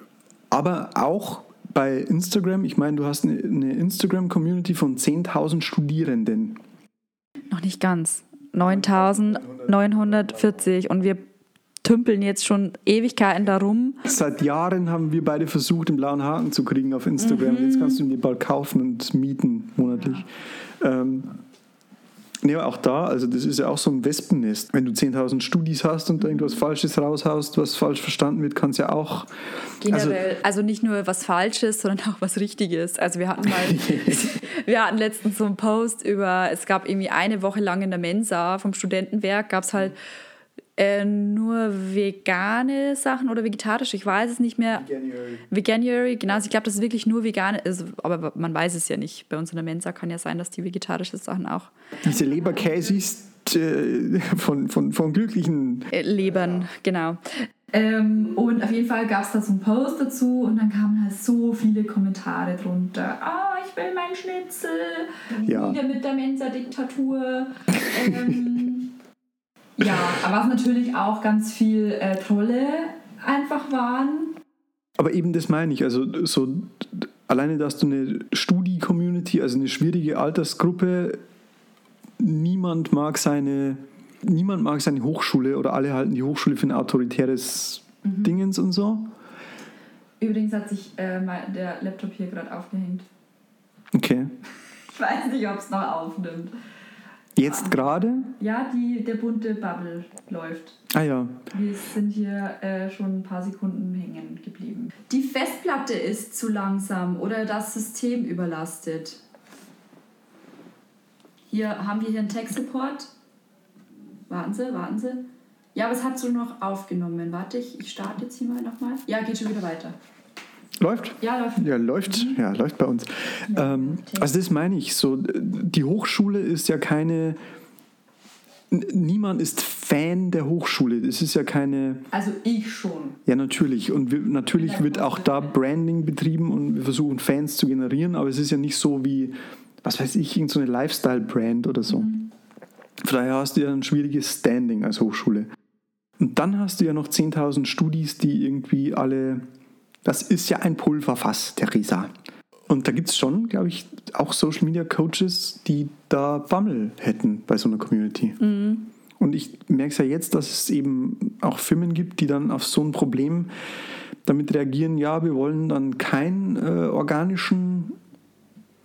aber auch bei Instagram, ich meine, du hast eine, eine Instagram-Community von 10.000 Studierenden.
Noch nicht ganz. 9940 und wir tümpeln jetzt schon Ewigkeiten darum.
Seit Jahren haben wir beide versucht, den blauen Haken zu kriegen auf Instagram. Jetzt kannst du ihn dir bald kaufen und mieten monatlich. Ähm, Ja, auch da, also das ist ja auch so ein Wespennest. Wenn du 10.000 Studis hast und irgendwas Falsches raushaust, was falsch verstanden wird, kann es ja auch.
Generell, also, also, nicht nur was Falsches, sondern auch was Richtiges. Also wir hatten mal, *laughs* wir hatten letztens so einen Post über, es gab irgendwie eine Woche lang in der Mensa vom Studentenwerk, gab es halt äh, nur vegane Sachen oder vegetarische, ich weiß es nicht mehr. Veganuary. Veganuary, genau. Also ich glaube, das ist wirklich nur vegan, ist, aber man weiß es ja nicht. Bei uns in der Mensa kann ja sein, dass die vegetarische Sachen auch.
Diese Leberkäsis äh, von, von, von glücklichen
äh, Lebern, genau. Ähm, und auf jeden Fall gab es da so einen Post dazu und dann kamen halt so viele Kommentare drunter. Ah, oh, ich will mein Schnitzel. Ja. Wieder mit der Mensa-Diktatur. *laughs* ähm, ja, aber was natürlich auch ganz viel äh, Trolle einfach waren.
Aber eben das meine ich. Also so alleine, dass du eine Studi-Community, also eine schwierige Altersgruppe, niemand mag seine, niemand mag seine Hochschule oder alle halten die Hochschule für ein autoritäres mhm. Dingens und so.
Übrigens hat sich äh, der Laptop hier gerade aufgehängt.
Okay. *laughs*
Ich weiß nicht, ob es noch aufnimmt.
Jetzt gerade?
Ja, die, der bunte Bubble läuft.
Ah ja.
Wir sind hier äh, schon ein paar Sekunden hängen geblieben. Die Festplatte ist zu langsam oder das System überlastet. Hier haben wir hier einen Tech-Support. Warten Sie, warten Sie. Ja, aber es hat so noch aufgenommen. Warte, ich, ich starte jetzt hier mal nochmal. Ja, geht schon wieder weiter.
Läuft?
Ja, läuft.
Ja, läuft, mhm. ja, läuft bei uns. Ja, ähm, also das meine ich so. Die Hochschule ist ja keine. Niemand ist Fan der Hochschule. Es ist ja keine.
Also ich schon.
Ja, natürlich. Und wir, natürlich wird auch da Branding betrieben und wir versuchen Fans zu generieren, aber es ist ja nicht so wie, was weiß ich, irgendeine so Lifestyle-Brand oder so. Mhm. Von daher hast du ja ein schwieriges Standing als Hochschule. Und dann hast du ja noch 10.000 Studis, die irgendwie alle das ist ja ein Pulverfass, Theresa. Und da gibt es schon, glaube ich, auch Social Media Coaches, die da Bammel hätten bei so einer Community. Mhm. Und ich merke es ja jetzt, dass es eben auch Firmen gibt, die dann auf so ein Problem damit reagieren, ja, wir wollen dann keinen äh, organischen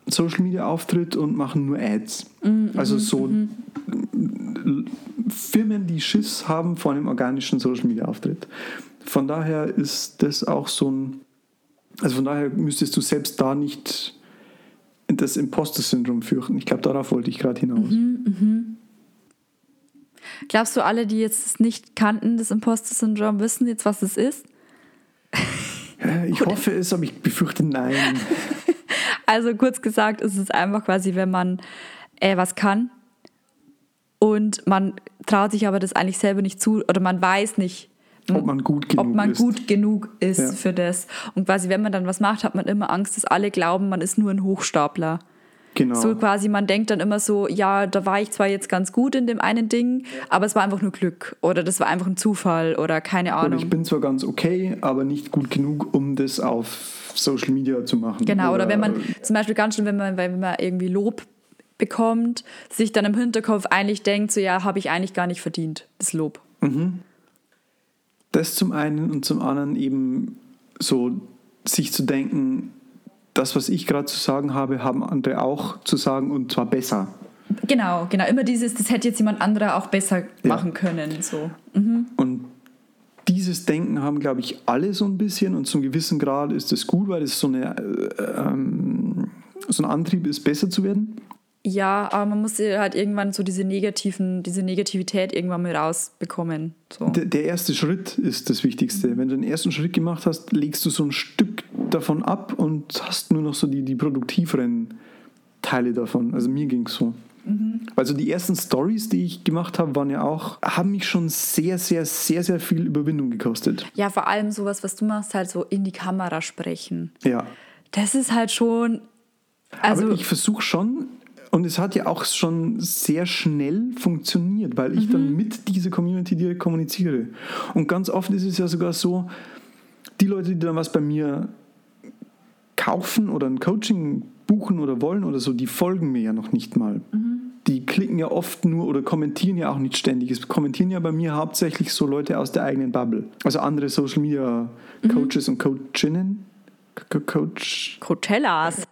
Social Media Auftritt und machen nur Ads. Mhm, also so mhm. Firmen, die Schiss haben vor einem organischen Social Media Auftritt. Von daher ist das auch so ein, also von daher müsstest du selbst da nicht das Imposter-Syndrom fürchten. Ich glaube, darauf wollte ich gerade hinaus. Mhm, mhm.
Glaubst du, alle, die jetzt nicht kannten, das Imposter-Syndrom, wissen jetzt, was es ist? *laughs*
Ich hoffe es, aber ich befürchte nein. *laughs*
also kurz gesagt, ist es einfach quasi, wenn man äh, was kann und man traut sich aber das eigentlich selber nicht zu oder man weiß nicht,
ob man gut genug
ob man
ist.
gut genug ist ja. für das. Und quasi, wenn man dann was macht, hat man immer Angst, dass alle glauben, man ist nur ein Hochstapler. Genau. So quasi, man denkt dann immer so, ja, da war ich zwar jetzt ganz gut in dem einen Ding, aber es war einfach nur Glück oder das war einfach ein Zufall oder keine Ahnung.
Oder ich bin zwar ganz okay, aber nicht gut genug, um das auf Social Media zu machen.
Genau, oder, oder wenn man zum Beispiel ganz schön, wenn man, wenn man irgendwie Lob bekommt, sich dann im Hinterkopf eigentlich denkt, so ja, habe ich eigentlich gar nicht verdient, das Lob. Mhm.
Das zum einen und zum anderen eben so sich zu denken, das, was ich gerade zu sagen habe, haben andere auch zu sagen und zwar besser.
Genau, genau. Immer dieses, das hätte jetzt jemand anderer auch besser ja. machen können. So. Mhm.
Und dieses Denken haben, glaube ich, alle so ein bisschen und zum gewissen Grad ist es gut, weil es so, eine, äh, ähm, so ein Antrieb ist, besser zu werden.
Ja, aber man muss halt irgendwann so diese negativen, diese Negativität irgendwann mal rausbekommen. So.
Der, der, erste Schritt ist das Wichtigste. Wenn du den ersten Schritt gemacht hast, legst du so ein Stück davon ab und hast nur noch so die, die produktiveren Teile davon. Also mir ging es so. Mhm. Also die ersten Stories, die ich gemacht habe, waren ja auch, haben mich schon sehr, sehr, sehr, sehr viel Überwindung gekostet.
Ja, vor allem sowas, was du machst, halt so in die Kamera sprechen.
Ja.
Das ist halt schon.
Also Aber ich versuche schon, und es hat ja auch schon sehr schnell funktioniert, weil ich mhm. dann mit dieser Community direkt kommuniziere. Und ganz oft ist es ja sogar so, die Leute, die dann was bei mir kaufen oder ein Coaching buchen oder wollen oder so, die folgen mir ja noch nicht mal. Mhm. Die klicken ja oft nur oder kommentieren ja auch nicht ständig. Es kommentieren ja bei mir hauptsächlich so Leute aus der eigenen Bubble. Also andere Social Media Coaches mhm. und Coachinnen.
Coach. Coachellas.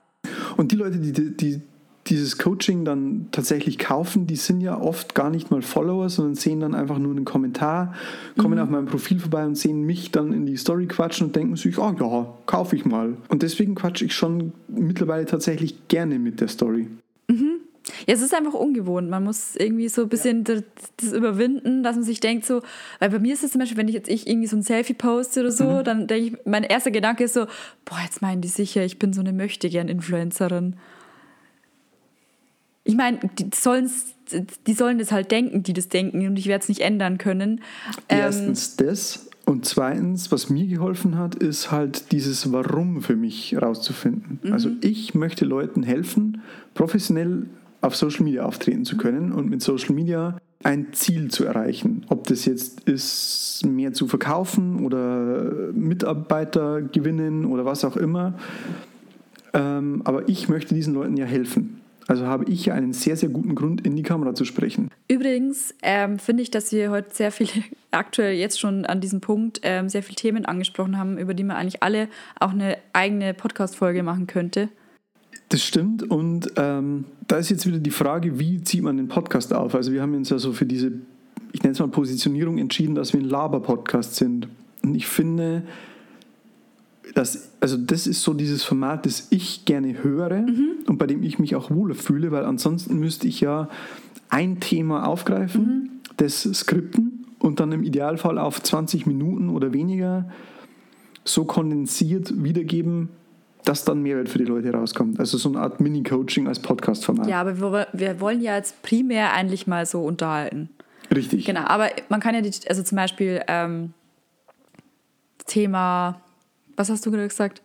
Und die Leute, die, die dieses Coaching dann tatsächlich kaufen, die sind ja oft gar nicht mal Follower, sondern sehen dann einfach nur einen Kommentar, kommen auf meinem Profil vorbei und sehen mich dann in die Story quatschen und denken sich, oh ja, kaufe ich mal. Und deswegen quatsche ich schon mittlerweile tatsächlich gerne mit der Story.
Ja, es ist einfach ungewohnt. Man muss irgendwie so ein bisschen das, das überwinden, dass man sich denkt so, weil bei mir ist es zum Beispiel, wenn ich jetzt ich irgendwie so ein Selfie poste oder so, dann denke ich, mein erster Gedanke ist so, boah, jetzt meinen die sicher, ich bin so eine Möchtegern-Influencerin. Ich meine, die die sollen das halt denken, die das denken und ich werde es nicht ändern können. Ähm,
Erstens das und zweitens, was mir geholfen hat, ist halt dieses Warum für mich rauszufinden. Also ich möchte Leuten helfen, professionell auf Social Media auftreten zu können und mit Social Media ein Ziel zu erreichen. Ob das jetzt ist, mehr zu verkaufen oder Mitarbeiter gewinnen oder was auch immer. Ähm, aber ich möchte diesen Leuten ja helfen. Also habe ich ja einen sehr, sehr guten Grund, in die Kamera zu sprechen.
Übrigens ähm, finde ich, dass wir heute sehr viele, *laughs* aktuell jetzt schon an diesem Punkt, ähm, sehr viele Themen angesprochen haben, über die man eigentlich alle auch eine eigene Podcast-Folge machen könnte.
Das stimmt. Und ähm, da ist jetzt wieder die Frage, wie zieht man den Podcast auf? Also wir haben uns ja so für diese, ich nenne es mal Positionierung entschieden, dass wir ein Laber-Podcast sind. Und ich finde, dass, also das ist so dieses Format, das ich gerne höre und bei dem ich mich auch wohler fühle, weil ansonsten müsste ich ja ein Thema aufgreifen, das skripten und dann im Idealfall auf 20 Minuten oder weniger so kondensiert wiedergeben, dass dann Mehrwert für die Leute rauskommt. Also so eine Art Mini-Coaching als Podcast-Format.
Ja, aber wir, wir wollen ja jetzt primär eigentlich mal so unterhalten.
Richtig.
Genau, aber man kann ja, die, also zum Beispiel ähm, Thema, was hast du gerade gesagt?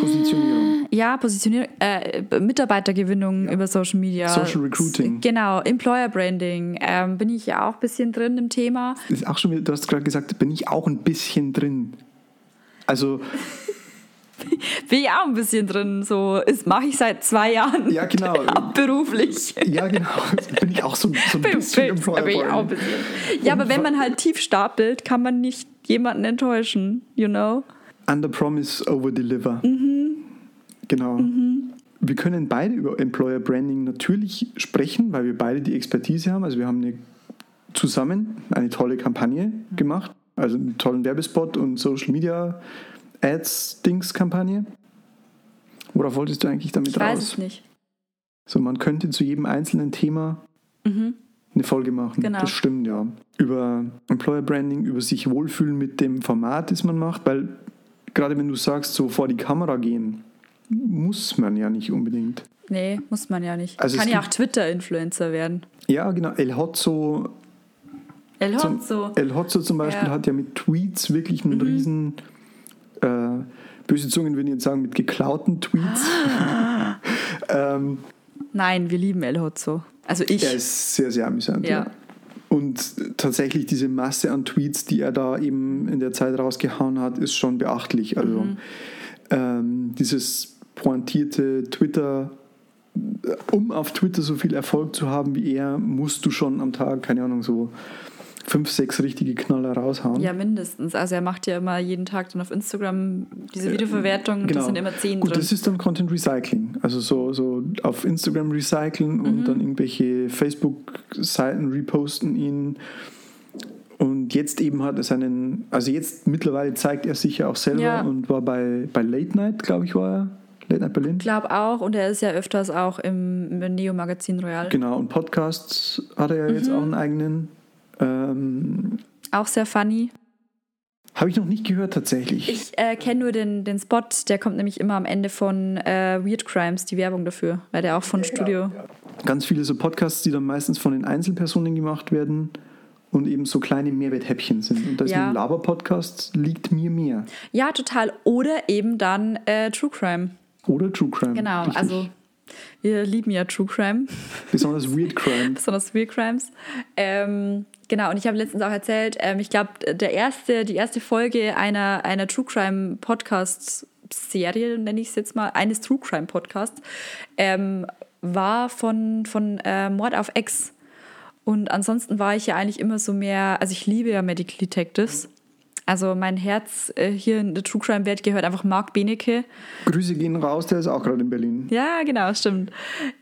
Positionierung.
Ja, Positionierung, äh, Mitarbeitergewinnung über Social Media.
Social Recruiting.
Genau, Employer Branding. Ähm, bin ich ja auch ein bisschen drin im Thema.
Ist auch schon du hast gerade gesagt, bin ich auch ein bisschen drin. Also, *laughs*
Bin ich auch ein bisschen drin. So, das mache ich seit zwei Jahren.
Ja, genau. *laughs*
Hauptberuflich.
ja genau, bin ich auch so, so ein bisschen
bin,
Employer
bin ich auch ein
Branding.
bisschen. Ja, aber wenn man halt tief stapelt, kann man nicht jemanden enttäuschen, you know?
Under Promise, Over Deliver.
Mhm.
Genau. Wir können beide über Employer Branding natürlich sprechen, weil wir beide die Expertise haben. Also wir haben eine, zusammen eine tolle Kampagne
Mhm.
gemacht, also einen tollen Werbespot und Social Media Ads Dings Kampagne. Worauf wolltest du eigentlich damit
Ich weiß
raus?
es nicht.
So, man könnte zu jedem einzelnen Thema eine Folge machen.
Mhm. Genau.
Das stimmt, ja. Über Employer Branding, über sich wohlfühlen mit dem Format, das man macht, weil gerade wenn du sagst, so vor die Kamera gehen, muss man ja nicht unbedingt.
Nee, muss man ja nicht.
Also
kann ja auch Twitter-Influencer werden.
Ja, genau. El Hotzo,
El
zum,
Hotzo.
El Hotzo zum Beispiel
Ja. Mhm.
hat ja mit Tweets wirklich einen riesen, äh, böse Zungen würden jetzt sagen, mit geklauten Tweets.
Ah. *laughs*
ähm,
Nein, wir lieben El Hotzo. Also ich.
Er ist sehr, sehr amüsant.
Ja.
Und tatsächlich diese Masse an Tweets, die er da eben in der Zeit rausgehauen hat, ist schon beachtlich. Also
Mhm.
ähm, dieses pointierte Twitter, um auf Twitter so viel Erfolg zu haben wie er, musst du schon am Tag, keine Ahnung, so fünf, sechs richtige Knaller raushauen.
ja, mindestens. Also er macht ja immer jeden Tag dann auf Instagram diese Videoverwertung und das sind immer zehn
Genau. Gut,
drin.
das ist dann Content Recycling. Also so, so auf Instagram recyceln
Mhm.
und dann irgendwelche Facebook-Seiten reposten ihn. Und jetzt eben hat er seinen, also jetzt mittlerweile zeigt er sich ja auch selber
Ja.
und war bei, bei Late Night, glaube ich, war er. Late Night Berlin.
Ich glaube auch. Und er ist ja öfters auch im, im Neo-Magazin Royal.
Genau, und Podcasts hat er ja jetzt
Mhm.
auch einen eigenen. Ähm,
Auch sehr funny.
Habe ich noch nicht gehört tatsächlich.
Ich äh, kenne nur den, den Spot, der kommt nämlich immer am Ende von äh, Weird Crimes, die Werbung dafür, weil der auch von Studio.
Ganz viele so Podcasts, die dann meistens von den Einzelpersonen gemacht werden und eben so kleine Mehrwerthäppchen sind. Und das
Ja.
ein Laber-Podcast liegt mir mehr.
Ja, total. Oder eben dann äh, True Crime.
Oder True Crime.
Genau,
Richtig.
also wir lieben ja True Crime,
Besonders Weird Crime. *laughs*
besonders Weird Crimes. Ähm, genau, und ich habe letztens auch erzählt, ähm, ich glaube, der erste, die erste Folge einer, einer True Crime Podcast Serie, nenne ich es jetzt mal, eines True Crime Podcasts, ähm, war von, von äh, Mord auf Ex. Und ansonsten war ich ja eigentlich immer so mehr, also ich liebe ja Medical Detectives. Also mein Herz äh, hier in der True Crime Welt gehört einfach Marc Benecke.
Grüße gehen raus, der ist auch gerade in Berlin.
Ja, genau, stimmt.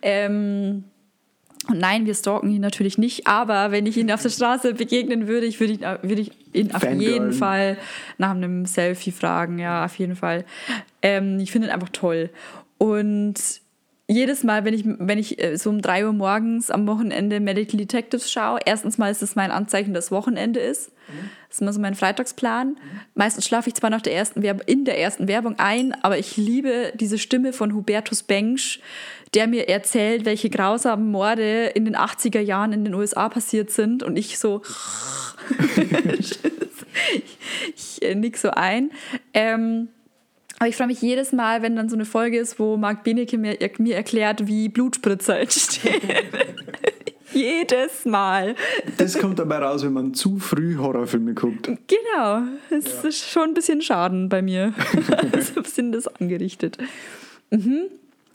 Ähm, und nein, wir stalken ihn natürlich nicht, aber wenn ich ihn auf der Straße begegnen würde, ich würde ihn, würde ich ihn auf
Fangirl.
jeden Fall nach einem Selfie fragen. Ja, auf jeden Fall. Ähm, ich finde ihn einfach toll. Und jedes Mal, wenn ich, wenn ich äh, so um 3 Uhr morgens am Wochenende Medical Detectives schaue, erstens mal ist es mein Anzeichen, dass Wochenende ist. Das ist immer so mein Freitagsplan. Meistens schlafe ich zwar nach der ersten Werb in der ersten Werbung ein, aber ich liebe diese Stimme von Hubertus Bengsch, der mir erzählt, welche grausamen Morde in den 80er Jahren in den USA passiert sind. Und ich so. *laughs* *laughs* ich ich äh, nick so ein. Ähm, aber ich freue mich jedes Mal, wenn dann so eine Folge ist, wo Marc Benecke mir, mir erklärt, wie Blutspritzer entstehen. *laughs* jedes Mal.
Das kommt dabei raus, wenn man zu früh Horrorfilme guckt.
Genau. Es ist schon ein bisschen Schaden bei mir. *laughs* *laughs* so ein bisschen das angerichtet. Mhm.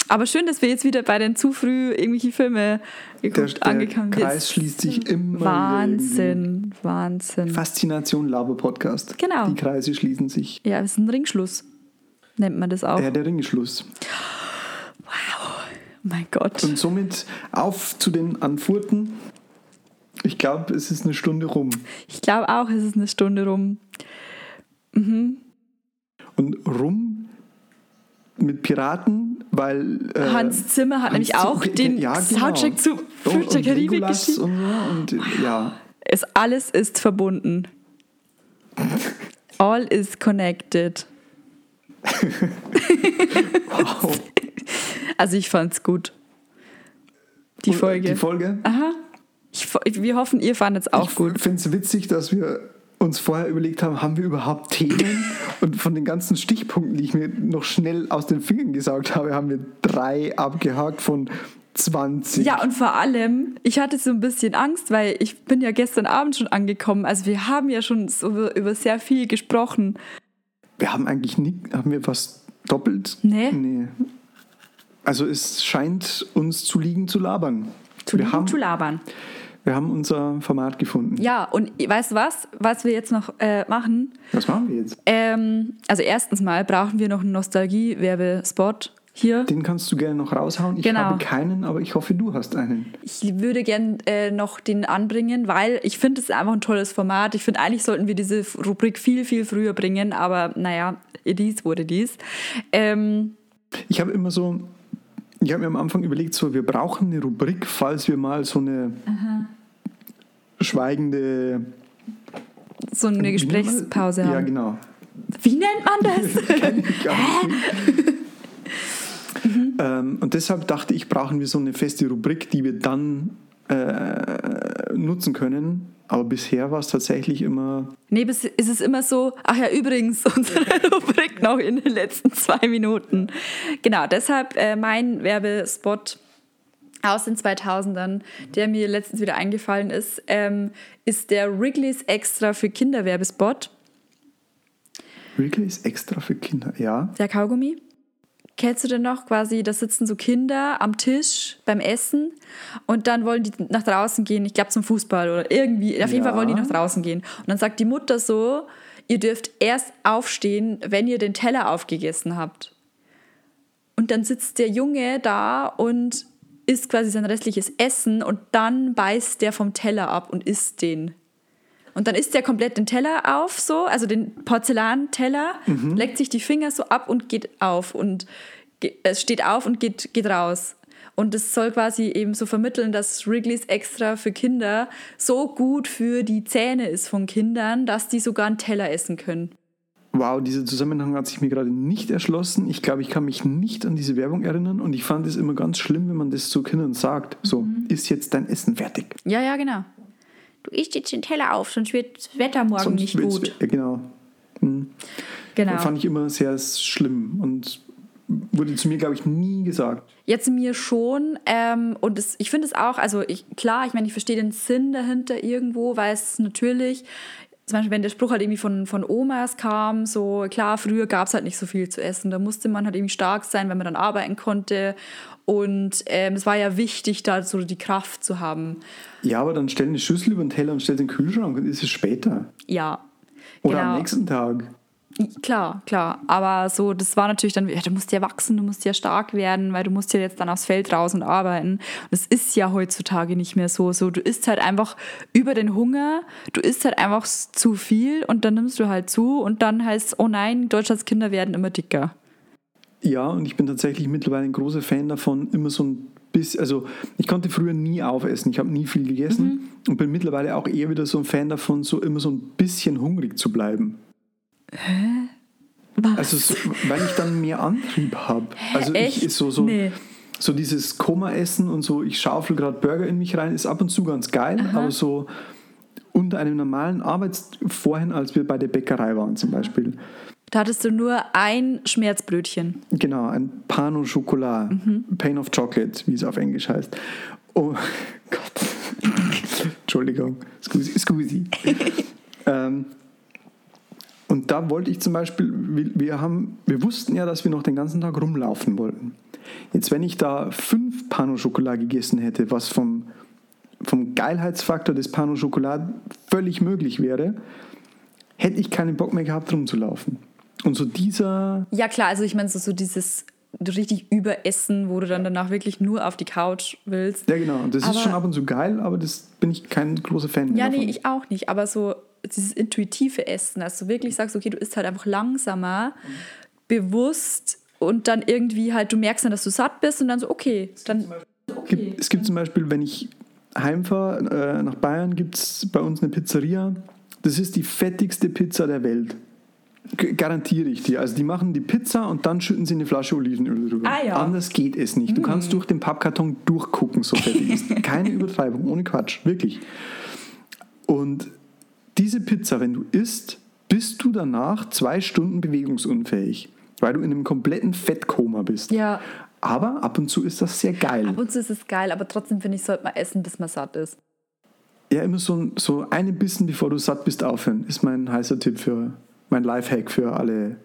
Aber schön, dass wir jetzt wieder bei den zu früh irgendwelche Filme
Der,
geguckt,
der
angekommen sind.
Kreis schließt sich immer wieder
Wahnsinn, Wahnsinn.
Faszination Laber Podcast.
Genau.
Die Kreise schließen sich.
Ja, es ist ein Ringschluss. Nennt man das auch.
Ja, der Ringschluss.
Oh mein Gott.
Und somit auf zu den Anfurten. Ich glaube, es ist eine Stunde rum.
Ich glaube auch, es ist eine Stunde rum.
Und rum mit Piraten, weil. äh,
Hans Zimmer hat
Hans
nämlich
Zimmer-
auch den
ja, genau.
Soundtrack zu Fluch der Karibik geschrieben.
Und, so und ja,
Es, alles ist verbunden. *laughs* All is connected.
Wow. *laughs*
Also ich fand's gut. Die
Und, äh,
Folge.
Die Folge.
Aha. Ich, wir hoffen, ihr fandet es auch
ich
gut.
finde es witzig, dass wir uns vorher überlegt haben, haben wir überhaupt Themen? Und von den ganzen Stichpunkten, die ich mir noch schnell aus den Fingern gesaugt habe, haben wir drei abgehakt von 20.
Ja, und vor allem, ich hatte so ein bisschen Angst, weil ich bin ja gestern Abend schon angekommen. Also wir haben ja schon so über, über sehr viel gesprochen.
Wir haben eigentlich nie, haben wir was doppelt?
Nee.
Nee. Also es scheint uns zu liegen zu labern.
Zu
wir,
lieben,
haben,
zu labern.
wir haben unser Format gefunden.
Ja, und weißt du was, was wir jetzt noch äh, machen?
Was machen wir jetzt?
Ähm, also erstens mal brauchen wir noch einen Nostalgie-Werbespot hier.
Den kannst du gerne noch raushauen. Ich
Genau.
habe keinen, aber ich hoffe, du hast einen.
Ich würde gern äh, noch den anbringen, weil ich finde es ist einfach ein tolles Format. Ich finde, eigentlich sollten wir diese Rubrik viel, viel früher bringen, aber naja, dies wurde dies. Ähm,
Ich habe immer so, ich habe mir am Anfang überlegt, so, wir brauchen eine Rubrik, falls wir mal so eine schweigende
so eine Gesprächspause
Ja,
haben.
genau.
Wie nennt man das? *laughs*
Nicht. Ähm, und deshalb dachte ich, brauchen wir so eine feste Rubrik, die wir dann äh, nutzen können. Aber bisher war es tatsächlich immer
nee, bis ist es immer so, ach ja, übrigens, *laughs* unsere Rubrik noch in den letzten zwei Minuten. Genau, deshalb äh, mein Werbespot aus den 2000ern, der mir letztens wieder eingefallen ist, ähm, ist der Wrigley's Extra für Kinder Werbespot.
Wrigley's extra für Kinder. Ja,
Der Kaugummi. Kennst du denn noch quasi, da sitzen so Kinder am Tisch beim Essen und dann wollen die nach draußen gehen, ich glaube zum Fußball oder irgendwie, auf jeden
Ja.
Fall wollen die nach draußen gehen. Und dann sagt die Mutter so, ihr dürft erst aufstehen, wenn ihr den Teller aufgegessen habt. Und dann sitzt der Junge da und isst quasi sein restliches Essen und dann beißt der vom Teller ab und isst den. Und dann isst er komplett den Teller auf, so, also den Porzellanteller, leckt sich die Finger so ab und geht auf und es steht auf und geht, geht raus. Und es soll quasi eben so vermitteln, dass Wrigley's extra für Kinder so gut für die Zähne ist von Kindern, dass die sogar einen Teller essen können.
Wow, dieser Zusammenhang hat sich mir gerade nicht erschlossen. Ich glaube, ich kann mich nicht an diese Werbung erinnern und ich fand es immer ganz schlimm, wenn man das zu Kindern sagt. So,
Mhm.
ist jetzt dein Essen fertig?
Ja, ja, genau. Du isst jetzt den Teller auf, sonst wird das Wetter morgen
Sonst
nicht gut.
Ja, genau.
Genau.
Fand ich immer sehr schlimm und wurde zu mir, glaube ich, nie gesagt.
Jetzt mir schon. Ähm, und es, ich finde es auch, also ich, klar, ich meine, ich verstehe den Sinn dahinter irgendwo, weil es natürlich, zum Beispiel, wenn der Spruch halt irgendwie von, von Omas kam, so klar, früher gab es halt nicht so viel zu essen. Da musste man halt irgendwie stark sein, wenn man dann arbeiten konnte. Und ähm, es war ja wichtig, da so die Kraft zu haben.
Ja, aber dann stell eine Schüssel über den Teller und stell den Kühlschrank und ist es später.
Ja.
Oder
Genau.
am nächsten Tag.
Klar, klar. Aber so, das war natürlich dann, ja, du musst ja wachsen, du musst ja stark werden, weil du musst ja jetzt dann aufs Feld raus und arbeiten. Und das ist ja heutzutage nicht mehr so. So, du isst halt einfach über den Hunger, du isst halt einfach zu viel und dann nimmst du halt zu und dann heißt oh nein, Deutschlands Kinder werden immer dicker.
Ja, und ich bin tatsächlich mittlerweile ein großer Fan davon, immer so ein bisschen, also ich konnte früher nie aufessen, ich habe nie viel gegessen
Mhm.
und bin mittlerweile auch eher wieder so ein Fan davon, so immer so ein bisschen hungrig zu bleiben.
Was?
Also so, weil ich dann mehr Antrieb habe. Also
echt?
ich so, so,
Nee.
so dieses Koma-Essen und so, ich schaufel gerade Burger in mich rein, ist ab und zu ganz geil, aber so unter einem normalen Arbeits vorhin, als wir bei der Bäckerei waren zum Beispiel.
Da hattest du nur ein Schmerzbrötchen.
Genau, ein Pan au Chocolat, Pain of Chocolate, wie es auf Englisch heißt. Oh *laughs* Gott. Entschuldigung, scusi. scusi. *laughs* ähm, und da wollte ich zum Beispiel, wir, wir, haben, wir wussten ja, dass wir noch den ganzen Tag rumlaufen wollten. Jetzt, wenn ich da fünf Pan au Chocolat gegessen hätte, was vom, vom Geilheitsfaktor des Pan au Chocolat völlig möglich wäre, hätte ich keinen Bock mehr gehabt, rumzulaufen. Und so dieser
Ja, klar, also ich meine, so, so dieses richtig Überessen, wo du dann danach wirklich nur auf die Couch willst.
Ja, genau. Das
Aber-
ist schon ab und zu geil, aber das bin ich kein großer Fan
Ja,
davon.
nee, ich auch nicht. Aber so dieses intuitive Essen, dass du wirklich sagst, okay, du isst halt einfach langsamer, bewusst und dann irgendwie halt, du merkst dann, dass du satt bist und dann so, okay, dann.
gibt, es gibt zum Beispiel, wenn ich heimfahre äh, nach Bayern, gibt es bei uns eine Pizzeria. Das ist die fettigste Pizza der Welt. Garantiere ich dir. Also die machen die Pizza und dann schütten sie eine Flasche Olivenöl drüber.
Ah, ja.
Anders geht es nicht. Du kannst durch den Pappkarton durchgucken, so fettig ist. *laughs* Keine Übertreibung, ohne Quatsch, wirklich. Und diese Pizza, wenn du isst, bist du danach zwei Stunden bewegungsunfähig, weil du in einem kompletten Fettkoma bist.
Ja,
Aber ab und zu ist das sehr geil.
ab und zu ist es geil, aber trotzdem finde ich, sollte man essen, bis man satt ist.
Ja, immer so, so einen Bissen, bevor du satt bist, aufhören, ist mein heißer Tipp für, mein Lifehack für alle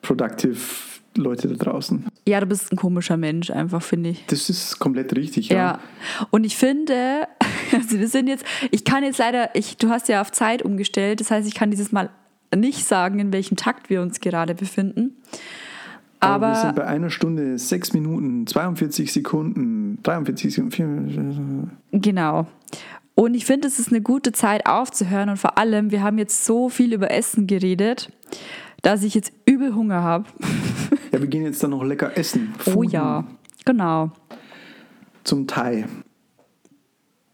productive Leute da draußen.
Ja, du bist ein komischer Mensch, einfach, finde ich.
Das ist komplett richtig, ja.
Ja, und ich finde, *laughs* also wir sind jetzt, ich kann jetzt leider, ich, du hast ja auf Zeit umgestellt, das heißt, ich kann dieses Mal nicht sagen, in welchem Takt wir uns gerade befinden.
Aber wir sind
Aber
bei einer Stunde, sechs Minuten, 42 Sekunden, 43 Sekunden, 4,
genau. Und ich finde, es ist eine gute Zeit aufzuhören und vor allem, wir haben jetzt so viel über Essen geredet, dass ich jetzt übel Hunger habe. *laughs*
Ja, wir gehen jetzt dann noch lecker essen.
Oh
Food
ja, genau,
Zum Thai.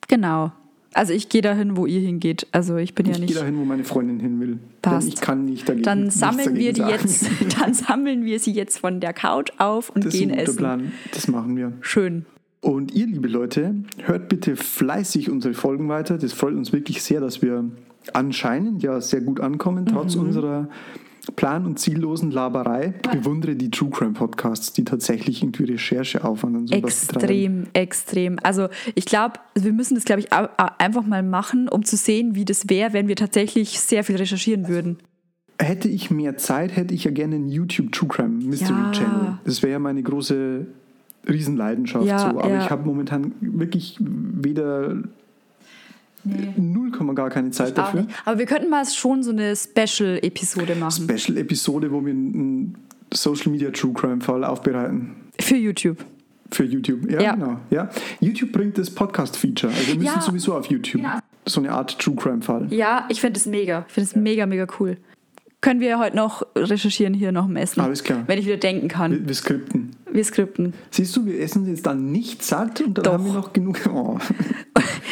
genau. Also ich gehe dahin, wo ihr hingeht. Also ich bin ja
Ich
nicht.
gehe dahin, wo meine Freundin hin will.
Passt.
Denn ich kann nicht dagegen.
Dann sammeln wir die
sagen.
jetzt, *laughs* dann sammeln wir sie jetzt von der Couch auf und
Das ist
gehen
ein guter
essen.
Plan. Das machen wir.
Schön.
Und ihr, liebe Leute, hört bitte fleißig unsere Folgen weiter. Das freut uns wirklich sehr, dass wir anscheinend ja sehr gut ankommen, trotz
Mhm.
unserer plan- und ziellosen Laberei. Ich bewundere die True Crime Podcasts, die tatsächlich irgendwie Rechercheaufwand und betreiben.
Extrem, extrem. Also ich glaube, wir müssen das, glaube ich, einfach mal machen, um zu sehen, wie das wäre, wenn wir tatsächlich sehr viel recherchieren würden.
Hätte ich mehr Zeit, hätte ich ja gerne einen YouTube True Crime Mystery
Ja.
Channel. Das wäre ja meine große Riesenleidenschaft.
Ja,
so. Aber
ja.
ich habe momentan wirklich weder null Komma gar keine Zeit dafür.
nicht. Aber wir könnten mal schon so eine Special-Episode machen.
Special-Episode, wo wir einen Social Media True Crime Fall aufbereiten.
Für YouTube.
Für YouTube. Ja,
Ja.
genau. Ja. YouTube bringt das Podcast-Feature. Also wir müssen
Ja.
sowieso auf YouTube. So eine Art True Crime Fall.
Ja, ich finde es mega. Ich finde es mega, mega cool. Können wir heute noch recherchieren hier noch im Essen?
Alles klar.
Wenn ich wieder denken kann.
Wir, wir skripten.
Wir skripten.
Siehst du, wir essen jetzt dann nicht satt und dann
Doch.
haben wir noch genug. Oh. *laughs*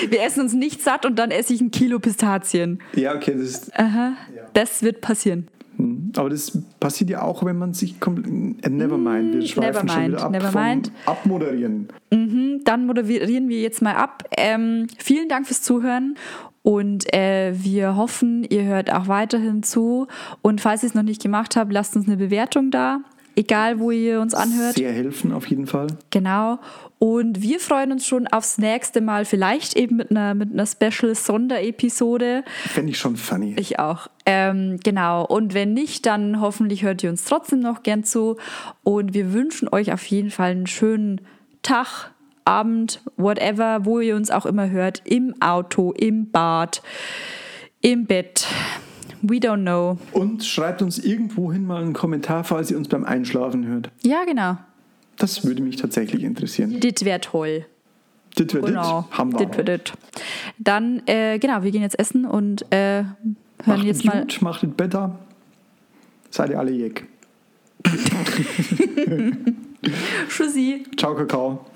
Wir essen uns nicht satt und dann esse ich ein Kilo Pistazien.
Ja, okay, das ist,
Aha. Das wird passieren.
aber das passiert ja auch, wenn man sich komplett. Äh, never mind, wir schweifen schon
mind,
wieder ab.
never mind.
Abmoderieren.
Dann moderieren wir jetzt mal ab. Ähm, vielen Dank fürs Zuhören und äh, wir hoffen, ihr hört auch weiterhin zu. Und falls ihr es noch nicht gemacht habt, lasst uns eine Bewertung da, egal wo ihr uns anhört.
Sehr helfen, auf jeden Fall.
Genau. Und wir freuen uns schon aufs nächste Mal, vielleicht eben mit einer, mit einer Special-Sonderepisode.
Fände ich schon funny.
Ich auch. Ähm, genau. Und wenn nicht, dann hoffentlich hört ihr uns trotzdem noch gern zu. Und wir wünschen euch auf jeden Fall einen schönen Tag, Abend, whatever, wo ihr uns auch immer hört. Im Auto, im Bad, Im Bett. We don't know.
Und schreibt uns irgendwohin mal einen Kommentar, falls ihr uns beim Einschlafen hört.
Ja, genau.
Das würde mich tatsächlich interessieren.
Das wäre toll.
Das wird
Genau.
das. Haben wir.
Das wird das. Dann, äh, genau, wir gehen jetzt essen und äh, hören
Macht
jetzt mal.
gut, macht es besser. Seid ihr alle jeck. *laughs*
Tschüssi.
Ciao, Kakao.